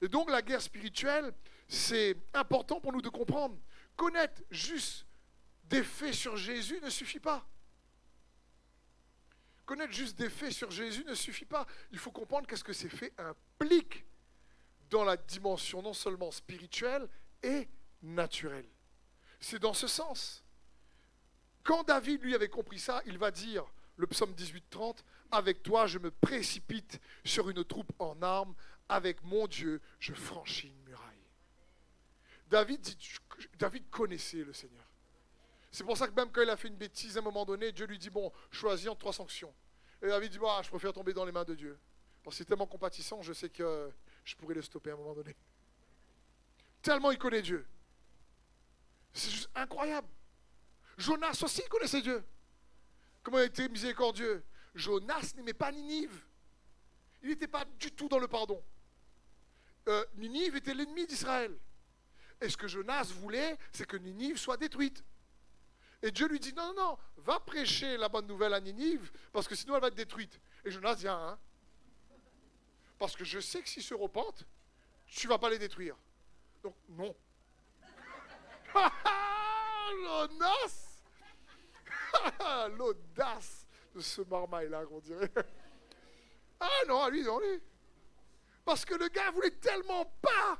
Et donc la guerre spirituelle, c'est important pour nous de comprendre. Connaître juste des faits sur Jésus ne suffit pas. Connaître juste des faits sur Jésus ne suffit pas. Il faut comprendre qu'est-ce que ces faits impliquent dans la dimension non seulement spirituelle et naturelle. C'est dans ce sens. Quand David, lui, avait compris ça, il va dire, le psaume 18-30, Avec toi, je me précipite sur une troupe en armes, avec mon Dieu, je franchis une muraille. David, David connaissait le Seigneur. C'est pour ça que même quand il a fait une bêtise à un moment donné, Dieu lui dit, bon, choisis entre trois sanctions. Et David dit, bah, je préfère tomber dans les mains de Dieu. Parce qu'il est tellement compatissant, je sais que je pourrais le stopper à un moment donné. Tellement il connaît Dieu. C'est juste incroyable. Jonas aussi connaissait Dieu. Comment était miséricordieux. Jonas n'aimait pas Ninive. Il n'était pas du tout dans le pardon. Euh, Ninive était l'ennemi d'Israël. Et ce que Jonas voulait, c'est que Ninive soit détruite. Et Dieu lui dit, non, non, non, va prêcher la bonne nouvelle à Ninive, parce que sinon elle va être détruite. Et Jonas dit, ah, hein, parce que je sais que s'ils se repentent, tu ne vas pas les détruire. Donc, non. Jonas L'audace de ce marmaille-là, qu'on dirait. Ah non, lui, non, lui. Parce que le gars voulait tellement pas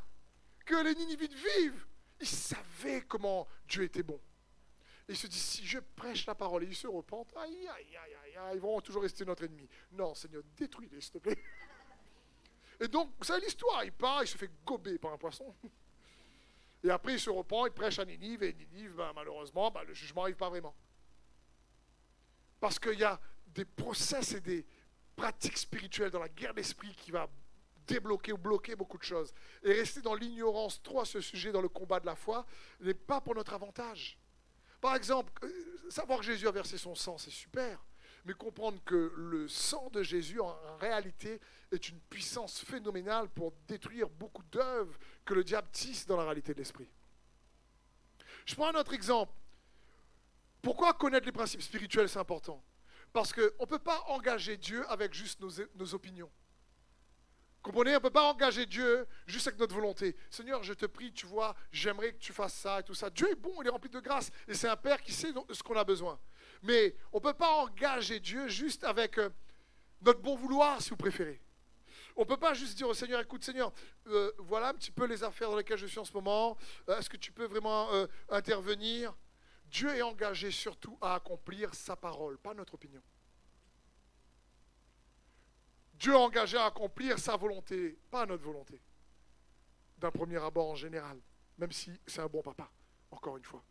que les Ninivites vivent. Il savait comment Dieu était bon. Il se dit, si je prêche la parole et ils se repentent, aïe, aïe, aïe, aïe, ils vont toujours rester notre ennemi. Non, Seigneur, détruis-les, s'il te plaît. Et donc, vous savez l'histoire, il part, il se fait gober par un poisson. Et après, il se repent, il prêche à Ninive, et Ninive, ben, malheureusement, ben, le jugement n'arrive pas vraiment. Parce qu'il y a des process et des pratiques spirituelles dans la guerre d'esprit qui va débloquer ou bloquer beaucoup de choses. Et rester dans l'ignorance trop à ce sujet dans le combat de la foi n'est pas pour notre avantage. Par exemple, euh, savoir que Jésus a versé son sang, c'est super. Mais comprendre que le sang de Jésus, en réalité, est une puissance phénoménale pour détruire beaucoup d'œuvres que le diable tisse dans la réalité de l'esprit. Je prends un autre exemple. Pourquoi connaître les principes spirituels, c'est important Parce qu'on ne peut pas engager Dieu avec juste nos, nos opinions. Comprenez, on ne peut pas engager Dieu juste avec notre volonté. Seigneur, je te prie, tu vois, j'aimerais que tu fasses ça et tout ça. Dieu est bon, il est rempli de grâce. Et c'est un Père qui sait ce qu'on a besoin. Mais on ne peut pas engager Dieu juste avec euh, notre bon vouloir, si vous préférez. On ne peut pas juste dire au Seigneur, écoute Seigneur, euh, voilà un petit peu les affaires dans lesquelles je suis en ce moment. Euh, est-ce que tu peux vraiment intervenir? Dieu est engagé surtout à accomplir sa parole, pas notre opinion. Dieu est engagé à accomplir sa volonté, pas notre volonté. D'un premier abord en général, même si c'est un bon papa, encore une fois.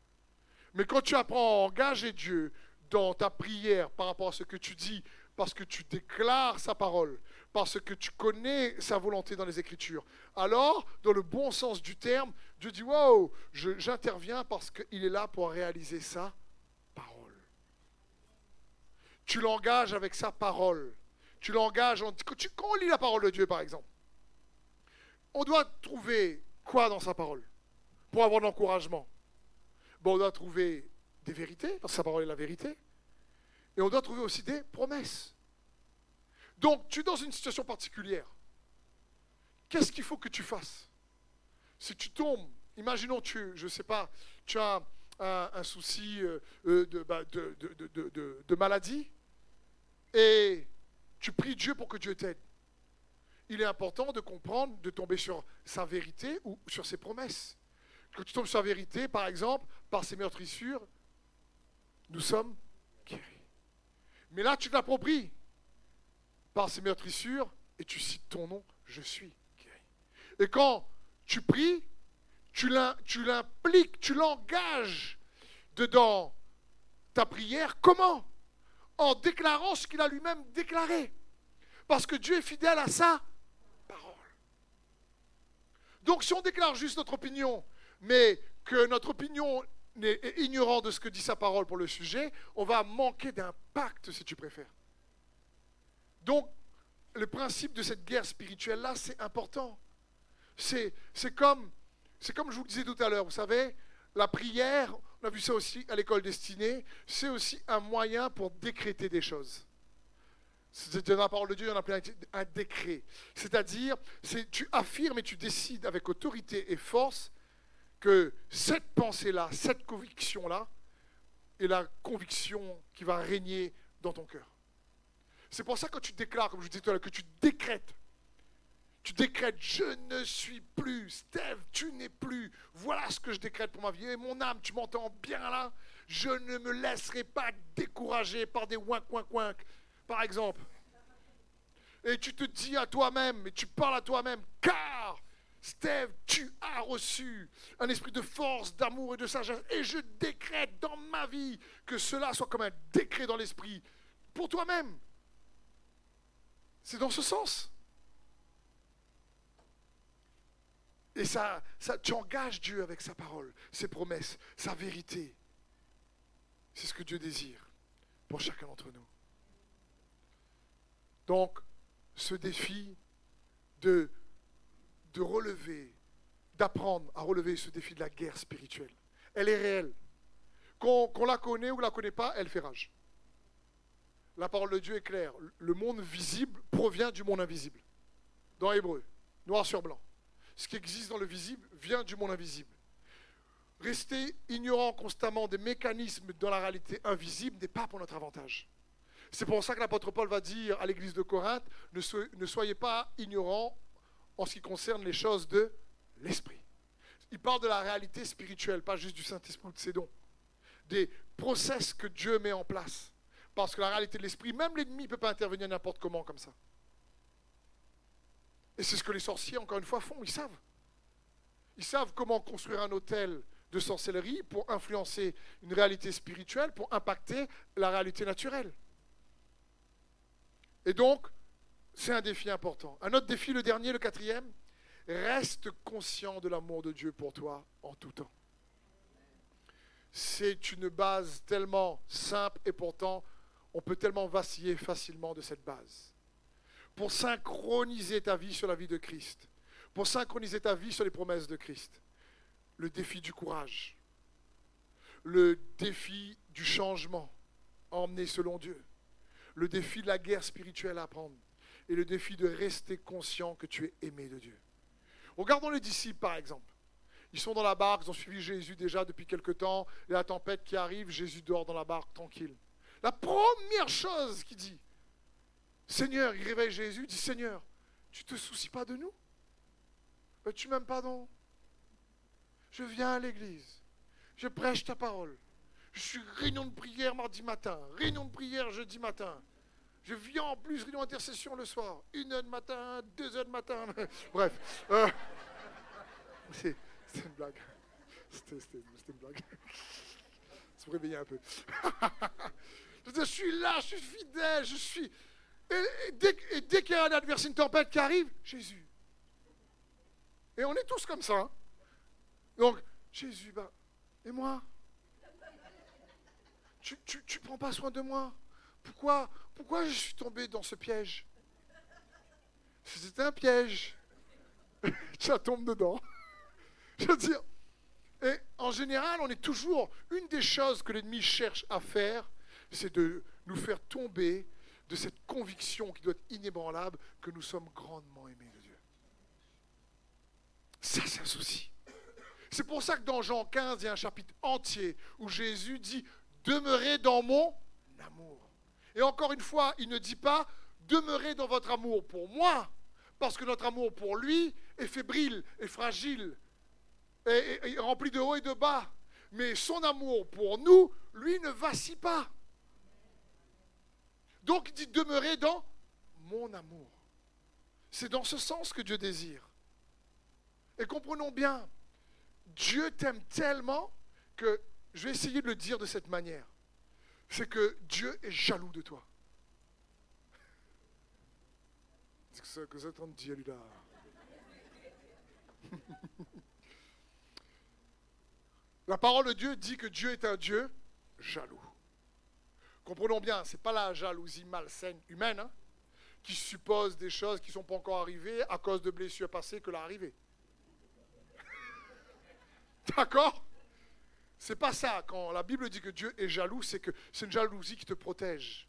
Mais quand tu apprends à engager Dieu dans ta prière par rapport à ce que tu dis, parce que tu déclares sa parole, parce que tu connais sa volonté dans les Écritures, alors, dans le bon sens du terme, Dieu dit, wow, j'interviens parce qu'il est là pour réaliser sa parole. Tu l'engages avec sa parole. Tu l'engages. Quand on lit la parole de Dieu, par exemple, on doit trouver quoi dans sa parole pour avoir de l'encouragement? Bon, On doit trouver des vérités, parce sa parole est la vérité. Et on doit trouver aussi des promesses. Donc, tu es dans une situation particulière. Qu'est-ce qu'il faut que tu fasses? Si tu tombes, imaginons, tu, je ne sais pas, tu as un, souci de, de, maladie et tu pries Dieu pour que Dieu t'aide. Il est important de comprendre, de tomber sur sa vérité ou sur ses promesses. Que tu tombes sur la vérité, par exemple, par ses meurtrissures, nous sommes guéris. Mais là, tu t'appropries par ses meurtrissures et tu cites ton nom, je suis. Et quand tu pries, tu l'impliques, tu l'engages dedans ta prière. Comment? En déclarant ce qu'il a lui-même déclaré. Parce que Dieu est fidèle à sa parole. Donc si on déclare juste notre opinion, mais que notre opinion est ignorante de ce que dit sa parole pour le sujet, on va manquer d'impact, si tu préfères. Donc, le principe de cette guerre spirituelle-là, c'est important. C'est comme, je vous le disais tout à l'heure, vous savez, la prière, on a vu ça aussi à l'école destinée, c'est aussi un moyen pour décréter des choses. C'est dans la parole de Dieu, on appelle un décret. C'est-à-dire, tu affirmes et tu décides avec autorité et force que cette pensée-là, cette conviction-là, est la conviction qui va régner dans ton cœur. C'est pour ça que tu déclares, comme je vous disais tout à l'heure, que tu décrètes. Tu décrètes, je ne suis plus. Steve, tu n'es plus. Voilà ce que je décrète pour ma vie. Et mon âme, tu m'entends bien là? Je ne me laisserai pas décourager par des ouin ouin ouin par exemple. Et tu te dis à toi-même, et tu parles à toi-même, car, Steve, tu as reçu un esprit de force, d'amour et de sagesse. Et je décrète dans ma vie que cela soit comme un décret dans l'esprit pour toi-même. C'est dans ce sens. Et ça, ça, tu engages Dieu avec sa parole, ses promesses, sa vérité. C'est ce que Dieu désire pour chacun d'entre nous. Donc, ce défi de, de relever, d'apprendre à relever ce défi de la guerre spirituelle, elle est réelle. Qu'on la connaît ou la connaît pas, elle fait rage la parole de Dieu est claire. Le monde visible provient du monde invisible. Dans Hébreu, noir sur blanc. Ce qui existe dans le visible vient du monde invisible. Rester ignorant constamment des mécanismes dans la réalité invisible n'est pas pour notre avantage. C'est pour ça que l'apôtre Paul va dire à l'église de Corinthe, ne soyez pas ignorants en ce qui concerne les choses de l'esprit. Il parle de la réalité spirituelle, pas juste du Saint-Esprit ou de ses dons. Des process que Dieu met en place. Parce que la réalité de l'esprit, même l'ennemi ne peut pas intervenir n'importe comment comme ça. Et c'est ce que les sorciers, encore une fois, font. Ils savent. Ils savent comment construire un hôtel de sorcellerie pour influencer une réalité spirituelle, pour impacter la réalité naturelle. Et donc, c'est un défi important. Un autre défi, le dernier, le quatrième, reste conscient de l'amour de Dieu pour toi en tout temps. C'est une base tellement simple et pourtant on peut tellement vaciller facilement de cette base. Pour synchroniser ta vie sur la vie de Christ, pour synchroniser ta vie sur les promesses de Christ, le défi du courage, le défi du changement emmené selon Dieu, le défi de la guerre spirituelle à prendre et le défi de rester conscient que tu es aimé de Dieu. Regardons les disciples par exemple. Ils sont dans la barque, ils ont suivi Jésus déjà depuis quelque temps, et la tempête qui arrive, Jésus dort dans la barque tranquille. La première chose qu'il dit, Seigneur, il réveille Jésus, il dit Seigneur, tu ne te soucies pas de nous? Euh, Tu m'aimes pas, non Je viens à l'église, je prêche ta parole, je suis réunion de prière mardi matin, réunion de prière jeudi matin. Je viens en plus réunion d'intercession le soir, une heure de matin, deux heures de matin. Bref. Euh, c'est une blague. C'était une blague. Se réveiller un peu. Je, suis là, je suis fidèle, je suis. Et, dès, qu'il y a un adversaire, une tempête qui arrive, Jésus. Et on est tous comme ça. Hein. Donc, Jésus, bah, et moi? Tu ne prends pas soin de moi? Pourquoi, pourquoi je suis tombé dans ce piège? C'était un piège. tu tombes dedans. Je veux dire, et en général, on est toujours, une des choses que l'ennemi cherche à faire, c'est de nous faire tomber de cette conviction qui doit être inébranlable que nous sommes grandement aimés de Dieu. Ça, c'est un souci. C'est pour ça que dans Jean 15, il y a un chapitre entier où Jésus dit Demeurez dans mon amour. Et encore une fois, il ne dit pas Demeurez dans votre amour pour moi, parce que notre amour pour lui est fébrile et fragile est, rempli de haut et de bas. Mais son amour pour nous, lui, ne vacille pas. Donc il dit demeurer dans mon amour. C'est dans ce sens que Dieu désire. Et comprenons bien, Dieu t'aime tellement que je vais essayer de le dire de cette manière. C'est que Dieu est jaloux de toi. C'est ce que ça dit, lui La parole de Dieu dit que Dieu est un Dieu jaloux. Comprenons bien, ce n'est pas la jalousie malsaine humaine hein, qui suppose des choses qui ne sont pas encore arrivées à cause de blessures passées que l'arrivée. D'accord? C'est pas ça. Quand la Bible dit que Dieu est jaloux, c'est que c'est une jalousie qui te protège.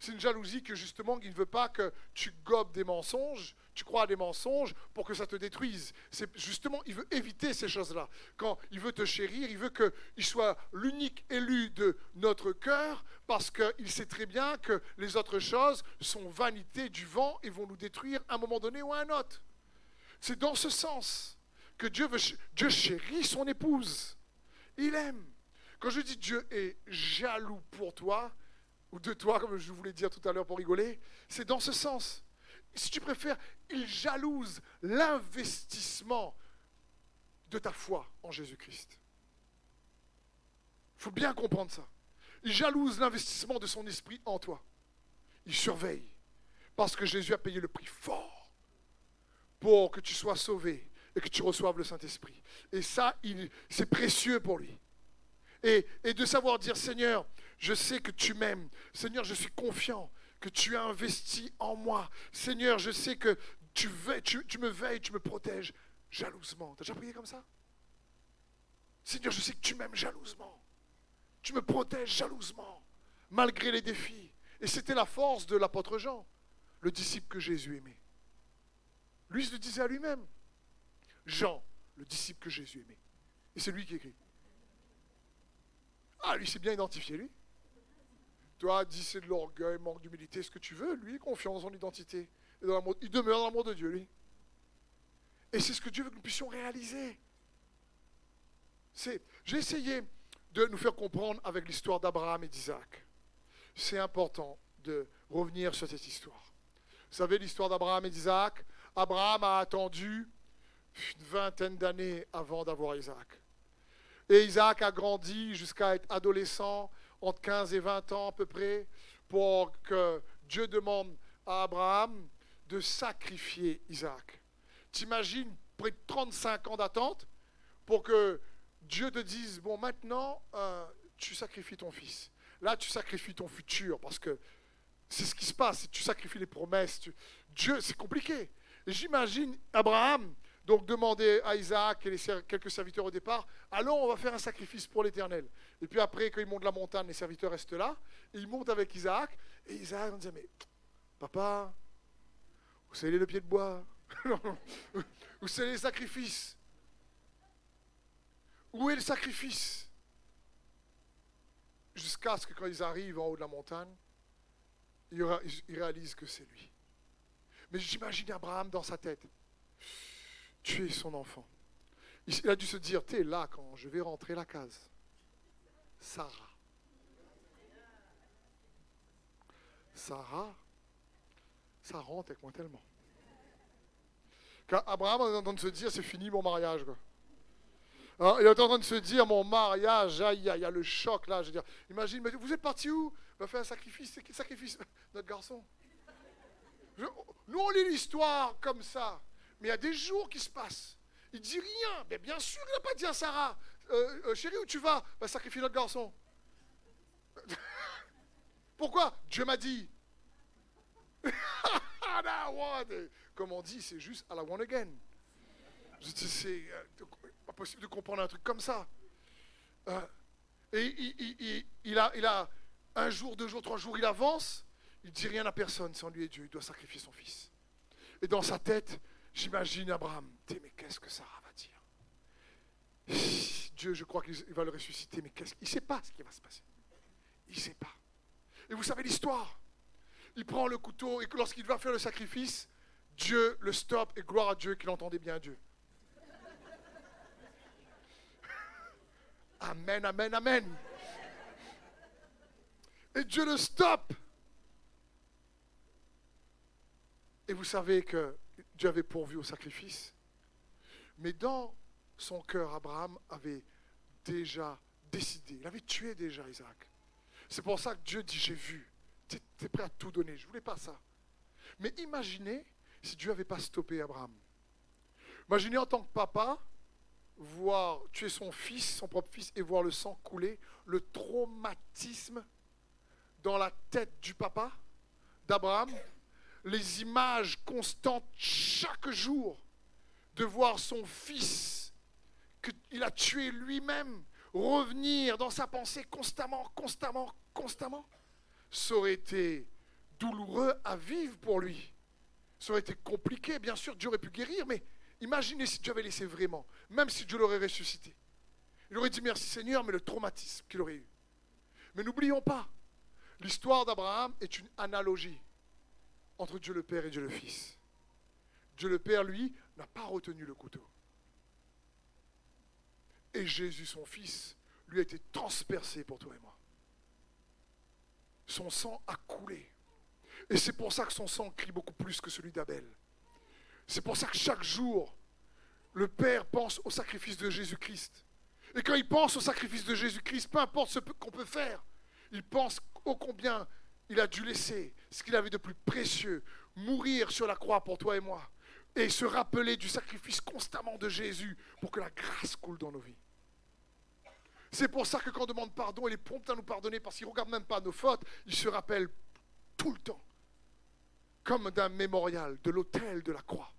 C'est une jalousie que justement, il ne veut pas que tu gobes des mensonges, tu crois à des mensonges pour que ça te détruise. C'est justement, il veut éviter ces choses-là. Quand il veut te chérir, il veut qu'il soit l'unique élu de notre cœur parce qu'il sait très bien que les autres choses sont vanité du vent et vont nous détruire à un moment donné ou à un autre. C'est dans ce sens que Dieu, veut, Dieu chérit son épouse. Il aime. Quand je dis Dieu est jaloux pour toi, ou de toi, comme je voulais dire tout à l'heure pour rigoler, c'est dans ce sens. Si tu préfères, il jalouse l'investissement de ta foi en Jésus-Christ. Il faut bien comprendre ça. Il jalouse l'investissement de son esprit en toi. Il surveille. Parce que Jésus a payé le prix fort pour que tu sois sauvé et que tu reçoives le Saint-Esprit. Et ça, c'est précieux pour lui. Et, et, de savoir dire, Seigneur, je sais que tu m'aimes. Seigneur, je suis confiant que tu as investi en moi. Seigneur, je sais que tu, tu, me veilles, tu me protèges jalousement. Tu as déjà prié comme ça? Seigneur, je sais que tu m'aimes jalousement. Tu me protèges jalousement, malgré les défis. Et c'était la force de l'apôtre Jean, le disciple que Jésus aimait. Lui se le disait à lui-même. Jean, le disciple que Jésus aimait. Et c'est lui qui écrit. Ah, lui s'est bien identifié, lui. Toi, dis c'est de l'orgueil, manque d'humilité, ce que tu veux. Lui, confiance dans son identité. Il demeure dans l'amour de Dieu, lui. Et c'est ce que Dieu veut que nous puissions réaliser. J'ai essayé de nous faire comprendre avec l'histoire d'Abraham et d'Isaac. C'est important de revenir sur cette histoire. Vous savez l'histoire d'Abraham et d'Isaac Abraham a attendu une vingtaine d'années avant d'avoir Isaac. Et Isaac a grandi jusqu'à être adolescent, entre 15 et 20 ans à peu près, pour que Dieu demande à Abraham de sacrifier Isaac. T'imagines près de 35 ans d'attente pour que Dieu te dise, bon maintenant, euh, tu sacrifies ton fils. Là, tu sacrifies ton futur, parce que c'est ce qui se passe, tu sacrifies les promesses. Dieu, c'est compliqué. J'imagine Abraham, donc demander à Isaac et les quelques serviteurs au départ, allons, on va faire un sacrifice pour l'Éternel. Et puis après, quand ils montent la montagne, les serviteurs restent là, ils montent avec Isaac, et Isaac on dit, mais papa, vous savez le pied de bois? Où c'est les sacrifices? Où est le sacrifice? Jusqu'à ce que quand ils arrivent en haut de la montagne, ils réalisent que c'est lui. Mais j'imagine Abraham dans sa tête. Tu es son enfant. Il a dû se dire, t'es là quand je vais rentrer la case. Sarah. Sarah, ça rentre avec moi tellement. Quand Abraham est en train de se dire, c'est fini mon mariage. Hein, il est en train de se dire, mon mariage, aïe, aïe, il y a le choc là. Je veux dire, imagine, mais vous êtes parti où? On va faire un sacrifice. C'est quel sacrifice Notre garçon. nous, on lit l'histoire comme ça. Mais il y a des jours qui se passent. Il dit rien. Mais bien sûr, il n'a pas dit à Sarah, euh, euh, chérie, où tu vas? Va sacrifier notre garçon. Pourquoi? Dieu m'a dit. Comme on dit, c'est juste à la one again. C'est euh, pas possible de comprendre un truc comme ça. et il, a, il a un jour, deux jours, trois jours, il avance. Il dit rien à personne sans lui et Dieu. Il doit sacrifier son fils. Et dans sa tête, j'imagine Abraham. Mais qu'est-ce que Sarah va dire? Dieu, je crois qu'il va le ressusciter. Mais qu'est-ce qu'il ne sait pas ce qui va se passer. Il ne sait pas. Et vous savez l'histoire. Il prend le couteau et lorsqu'il va faire le sacrifice, Dieu le stoppe et gloire à Dieu qu'il entendait bien Dieu. Amen, amen, amen. Et Dieu le stoppe. Et vous savez que Dieu avait pourvu au sacrifice. Mais dans son cœur, Abraham avait déjà décidé. Il avait tué déjà Isaac. C'est pour ça que Dieu dit, j'ai vu. Tu es prêt à tout donner. Je ne voulais pas ça. Mais imaginez si Dieu n'avait pas stoppé Abraham. Imaginez en tant que papa, voir tuer son fils, son propre fils, et voir le sang couler, le traumatisme dans la tête du papa d'Abraham, les images constantes chaque jour de voir son fils qu'il a tué lui-même revenir dans sa pensée constamment, constamment, constamment, ça aurait été douloureux à vivre pour lui. Ça aurait été compliqué, bien sûr, Dieu aurait pu guérir, mais imaginez si Dieu avait laissé vraiment, même si Dieu l'aurait ressuscité. Il aurait dit merci Seigneur, mais le traumatisme qu'il aurait eu. Mais n'oublions pas, l'histoire d'Abraham est une analogie entre Dieu le Père et Dieu le Fils. Dieu le Père, lui, n'a pas retenu le couteau. Et Jésus, son Fils, lui a été transpercé pour toi et moi. Son sang a coulé. Et c'est pour ça que son sang crie beaucoup plus que celui d'Abel. C'est pour ça que chaque jour, le Père pense au sacrifice de Jésus-Christ. Et quand il pense au sacrifice de Jésus-Christ, peu importe ce qu'on peut faire, il pense ô combien il a dû laisser ce qu'il avait de plus précieux, mourir sur la croix pour toi et moi, et se rappeler du sacrifice constamment de Jésus pour que la grâce coule dans nos vies. C'est pour ça que quand on demande pardon, il est prompt à nous pardonner parce qu'il ne regarde même pas nos fautes, il se rappelle tout le temps, comme d'un mémorial, de l'autel de la croix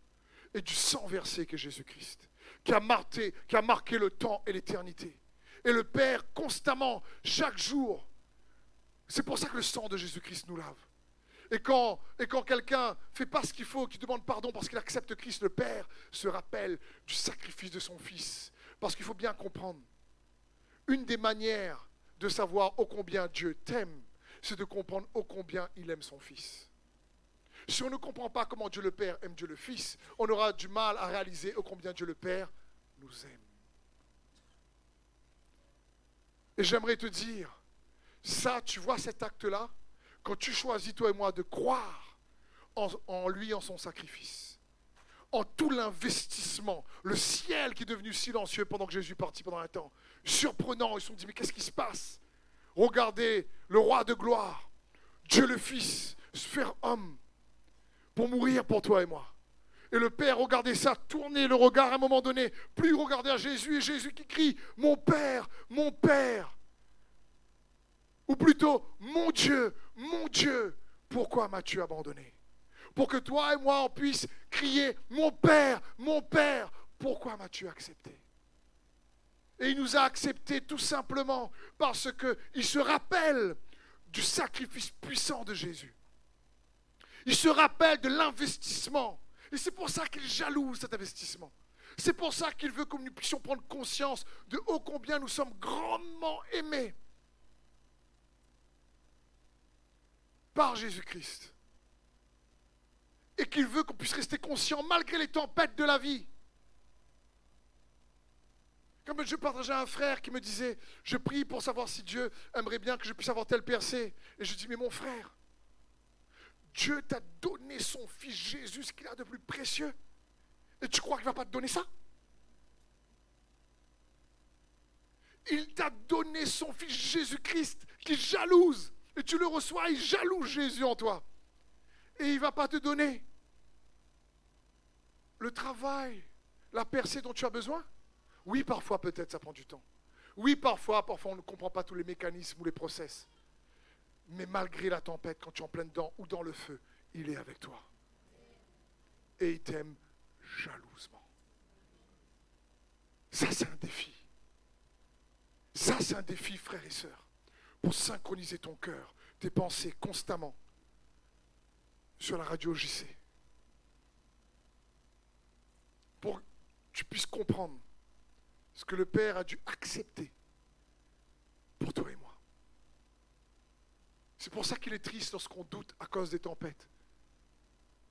et du sang versé qu'est Jésus-Christ, qui a, marqué, qui a marqué le temps et l'éternité. Et le Père, constamment, chaque jour, c'est pour ça que le sang de Jésus-Christ nous lave. Et quand, et quand quelqu'un fait pas ce qu'il faut, qui demande pardon parce qu'il accepte Christ, le Père se rappelle du sacrifice de son Fils. Parce qu'il faut bien comprendre, une des manières de savoir ô combien Dieu t'aime, c'est de comprendre ô combien il aime son Fils. Si on ne comprend pas comment Dieu le Père aime Dieu le Fils, on aura du mal à réaliser ô combien Dieu le Père nous aime. Et j'aimerais te dire, ça, tu vois cet acte-là, quand tu choisis, toi et moi, de croire en, lui, en son sacrifice, en tout l'investissement, le ciel qui est devenu silencieux pendant que Jésus est parti pendant un temps, surprenant. Ils se sont dit, mais qu'est-ce qui se passe? Regardez le roi de gloire, Dieu le Fils, se faire homme, pour mourir pour toi et moi. Et le Père regardait ça, tourner le regard à un moment donné. Plus il regardait à Jésus et Jésus qui crie, Mon Père, mon Père. Ou plutôt, Mon Dieu, mon Dieu, pourquoi m'as-tu abandonné? Pour que toi et moi on puisse crier, Mon Père, mon Père, pourquoi m'as-tu accepté? Et il nous a acceptés tout simplement parce qu'il se rappelle du sacrifice puissant de Jésus. Il se rappelle de l'investissement. Et c'est pour ça qu'il jalouse cet investissement. C'est pour ça qu'il veut que nous puissions prendre conscience de ô combien nous sommes grandement aimés par Jésus-Christ. Et qu'il veut qu'on puisse rester conscient malgré les tempêtes de la vie. Comme je partageais un frère qui me disait, je prie pour savoir si Dieu aimerait bien que je puisse avoir tel percée. Et je dis, mais mon frère, Dieu t'a donné son fils Jésus, ce qu'il a de plus précieux. Et tu crois qu'il ne va pas te donner ça? Il t'a donné son fils Jésus-Christ qui jalouse. Et tu le reçois, il jalouse Jésus en toi. Et il ne va pas te donner le travail, la percée dont tu as besoin. Oui, parfois peut-être ça prend du temps. Oui, parfois, parfois on ne comprend pas tous les mécanismes ou les process. Mais malgré la tempête, quand tu es en pleine dent ou dans le feu, il est avec toi. Et il t'aime jalousement. Ça, c'est un défi. Ça, c'est un défi, frères et sœurs, pour synchroniser ton cœur, tes pensées constamment sur la radio JC. Pour que tu puisses comprendre ce que le Père a dû accepter pour toi et moi. C'est pour ça qu'il est triste lorsqu'on doute à cause des tempêtes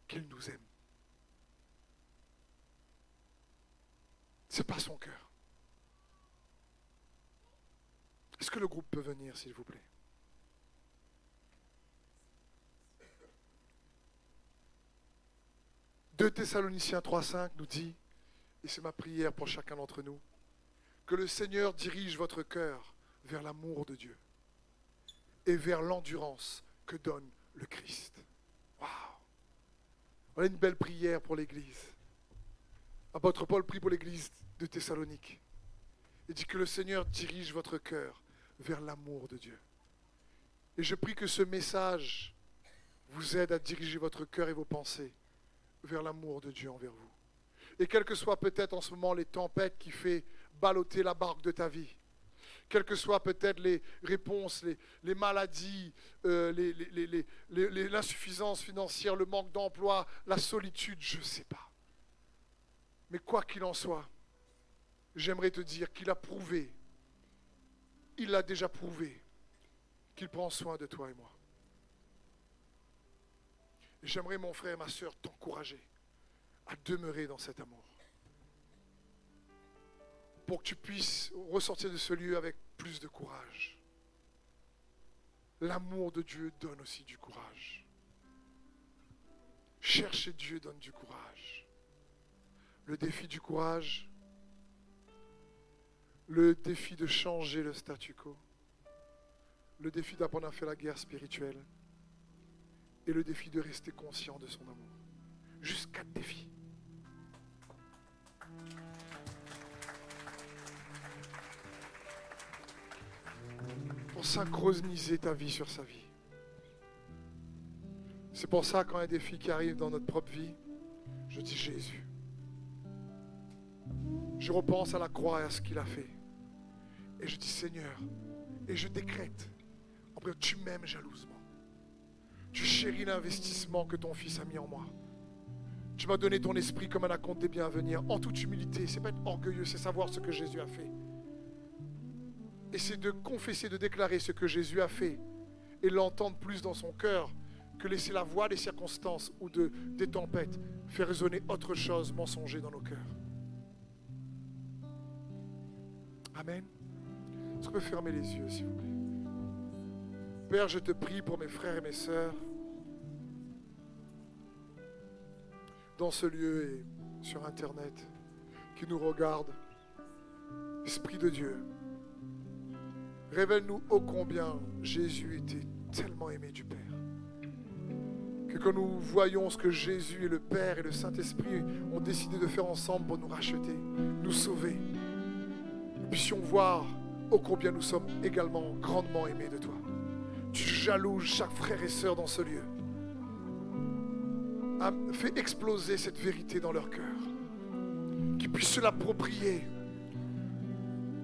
qu'il nous aime. C'est pas son cœur. Est-ce que le groupe peut venir, s'il vous plaît? Deux Thessaloniciens 3.5 nous dit, et c'est ma prière pour chacun d'entre nous, que le Seigneur dirige votre cœur vers l'amour de Dieu et vers l'endurance que donne le Christ. Waouh Voilà une belle prière pour l'Église. Apôtre Paul prie pour l'Église de Thessalonique. Il dit que le Seigneur dirige votre cœur vers l'amour de Dieu. Et je prie que ce message vous aide à diriger votre cœur et vos pensées vers l'amour de Dieu envers vous. Et quelles que soient peut-être en ce moment les tempêtes qui fait balloter la barque de ta vie. Quelles que soient peut-être les réponses, les, maladies, euh, l'insuffisance financière, le manque d'emploi, la solitude, je ne sais pas. Mais quoi qu'il en soit, j'aimerais te dire qu'il a prouvé, il l'a déjà prouvé, qu'il prend soin de toi et moi. J'aimerais, mon frère et ma soeur, t'encourager à demeurer dans cet amour pour que tu puisses ressortir de ce lieu avec plus de courage. L'amour de Dieu donne aussi du courage. Chercher Dieu donne du courage. Le défi du courage, le défi de changer le statu quo, le défi d'apprendre à faire la guerre spirituelle et le défi de rester conscient de son amour. Juste quatre défis. pour synchroniser ta vie sur sa vie. C'est pour ça, quand il y qui arrivent dans notre propre vie, je dis Jésus. Je repense à la croix et à ce qu'il a fait. Et je dis Seigneur, et je décrète, après tu m'aimes jalousement. Tu chéris l'investissement que ton fils a mis en moi. Tu m'as donné ton esprit comme un acompte des biens à venir, en toute humilité. C'est pas être orgueilleux, c'est savoir ce que Jésus a fait. Et c'est de confesser, de déclarer ce que Jésus a fait et l'entendre plus dans son cœur que laisser la voix des circonstances ou de, des tempêtes faire résonner autre chose mensonger dans nos cœurs. Amen. Est-ce fermer les yeux, s'il vous plaît Père, je te prie pour mes frères et mes sœurs dans ce lieu et sur Internet qui nous regardent. Esprit de Dieu. Révèle-nous ô combien Jésus était tellement aimé du Père. que quand nous voyons ce que Jésus et le Père et le Saint-Esprit ont décidé de faire ensemble pour nous racheter, nous sauver, nous puissions voir ô combien nous sommes également grandement aimés de toi. Tu jalouses chaque frère et sœur dans ce lieu. Fais exploser cette vérité dans leur cœur. Qu'ils puissent se l'approprier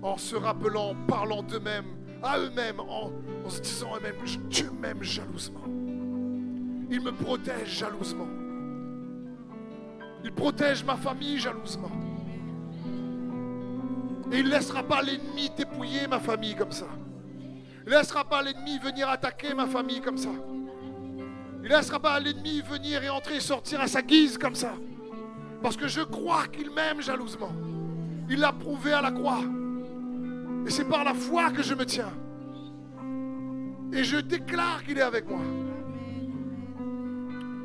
en se rappelant, en parlant d'eux-mêmes, à eux-mêmes, en, en se disant eux-mêmes, Dieu m'aime jalousement. Il me protège jalousement. Il protège ma famille jalousement. Et il ne laissera pas l'ennemi dépouiller ma famille comme ça. Il ne laissera pas l'ennemi venir attaquer ma famille comme ça. Il ne laissera pas l'ennemi venir et entrer et sortir à sa guise comme ça. Parce que je crois qu'il m'aime jalousement. Il l'a prouvé à la croix. Et c'est par la foi que je me tiens. Et je déclare qu'il est avec moi.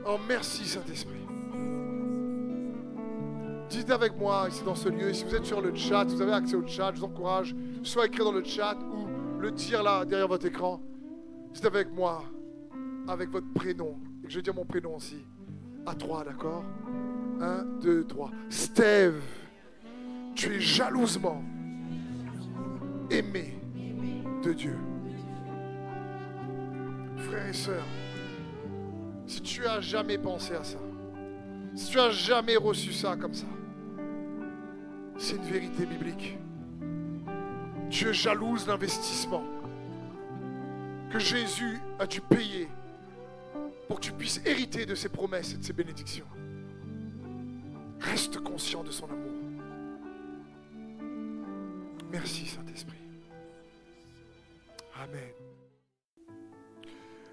Oh, merci Saint-Esprit. Dites avec moi ici dans ce lieu, si vous êtes sur le chat, vous avez accès au chat, je vous encourage, soit écrire dans le chat ou le dire là derrière votre écran. Dites avec moi, avec votre prénom, et que je vais dire mon prénom aussi, à trois, d'accord? 1, 2, 3. Steve, tu es jalousement aimé de Dieu. Frères et sœurs, si tu as jamais pensé à ça, si tu as jamais reçu ça comme ça, c'est une vérité biblique. Dieu jalouse l'investissement que Jésus a dû payer pour que tu puisses hériter de ses promesses et de ses bénédictions. Reste conscient de son amour. Merci Saint-Esprit. Amen.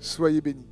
Soyez bénis.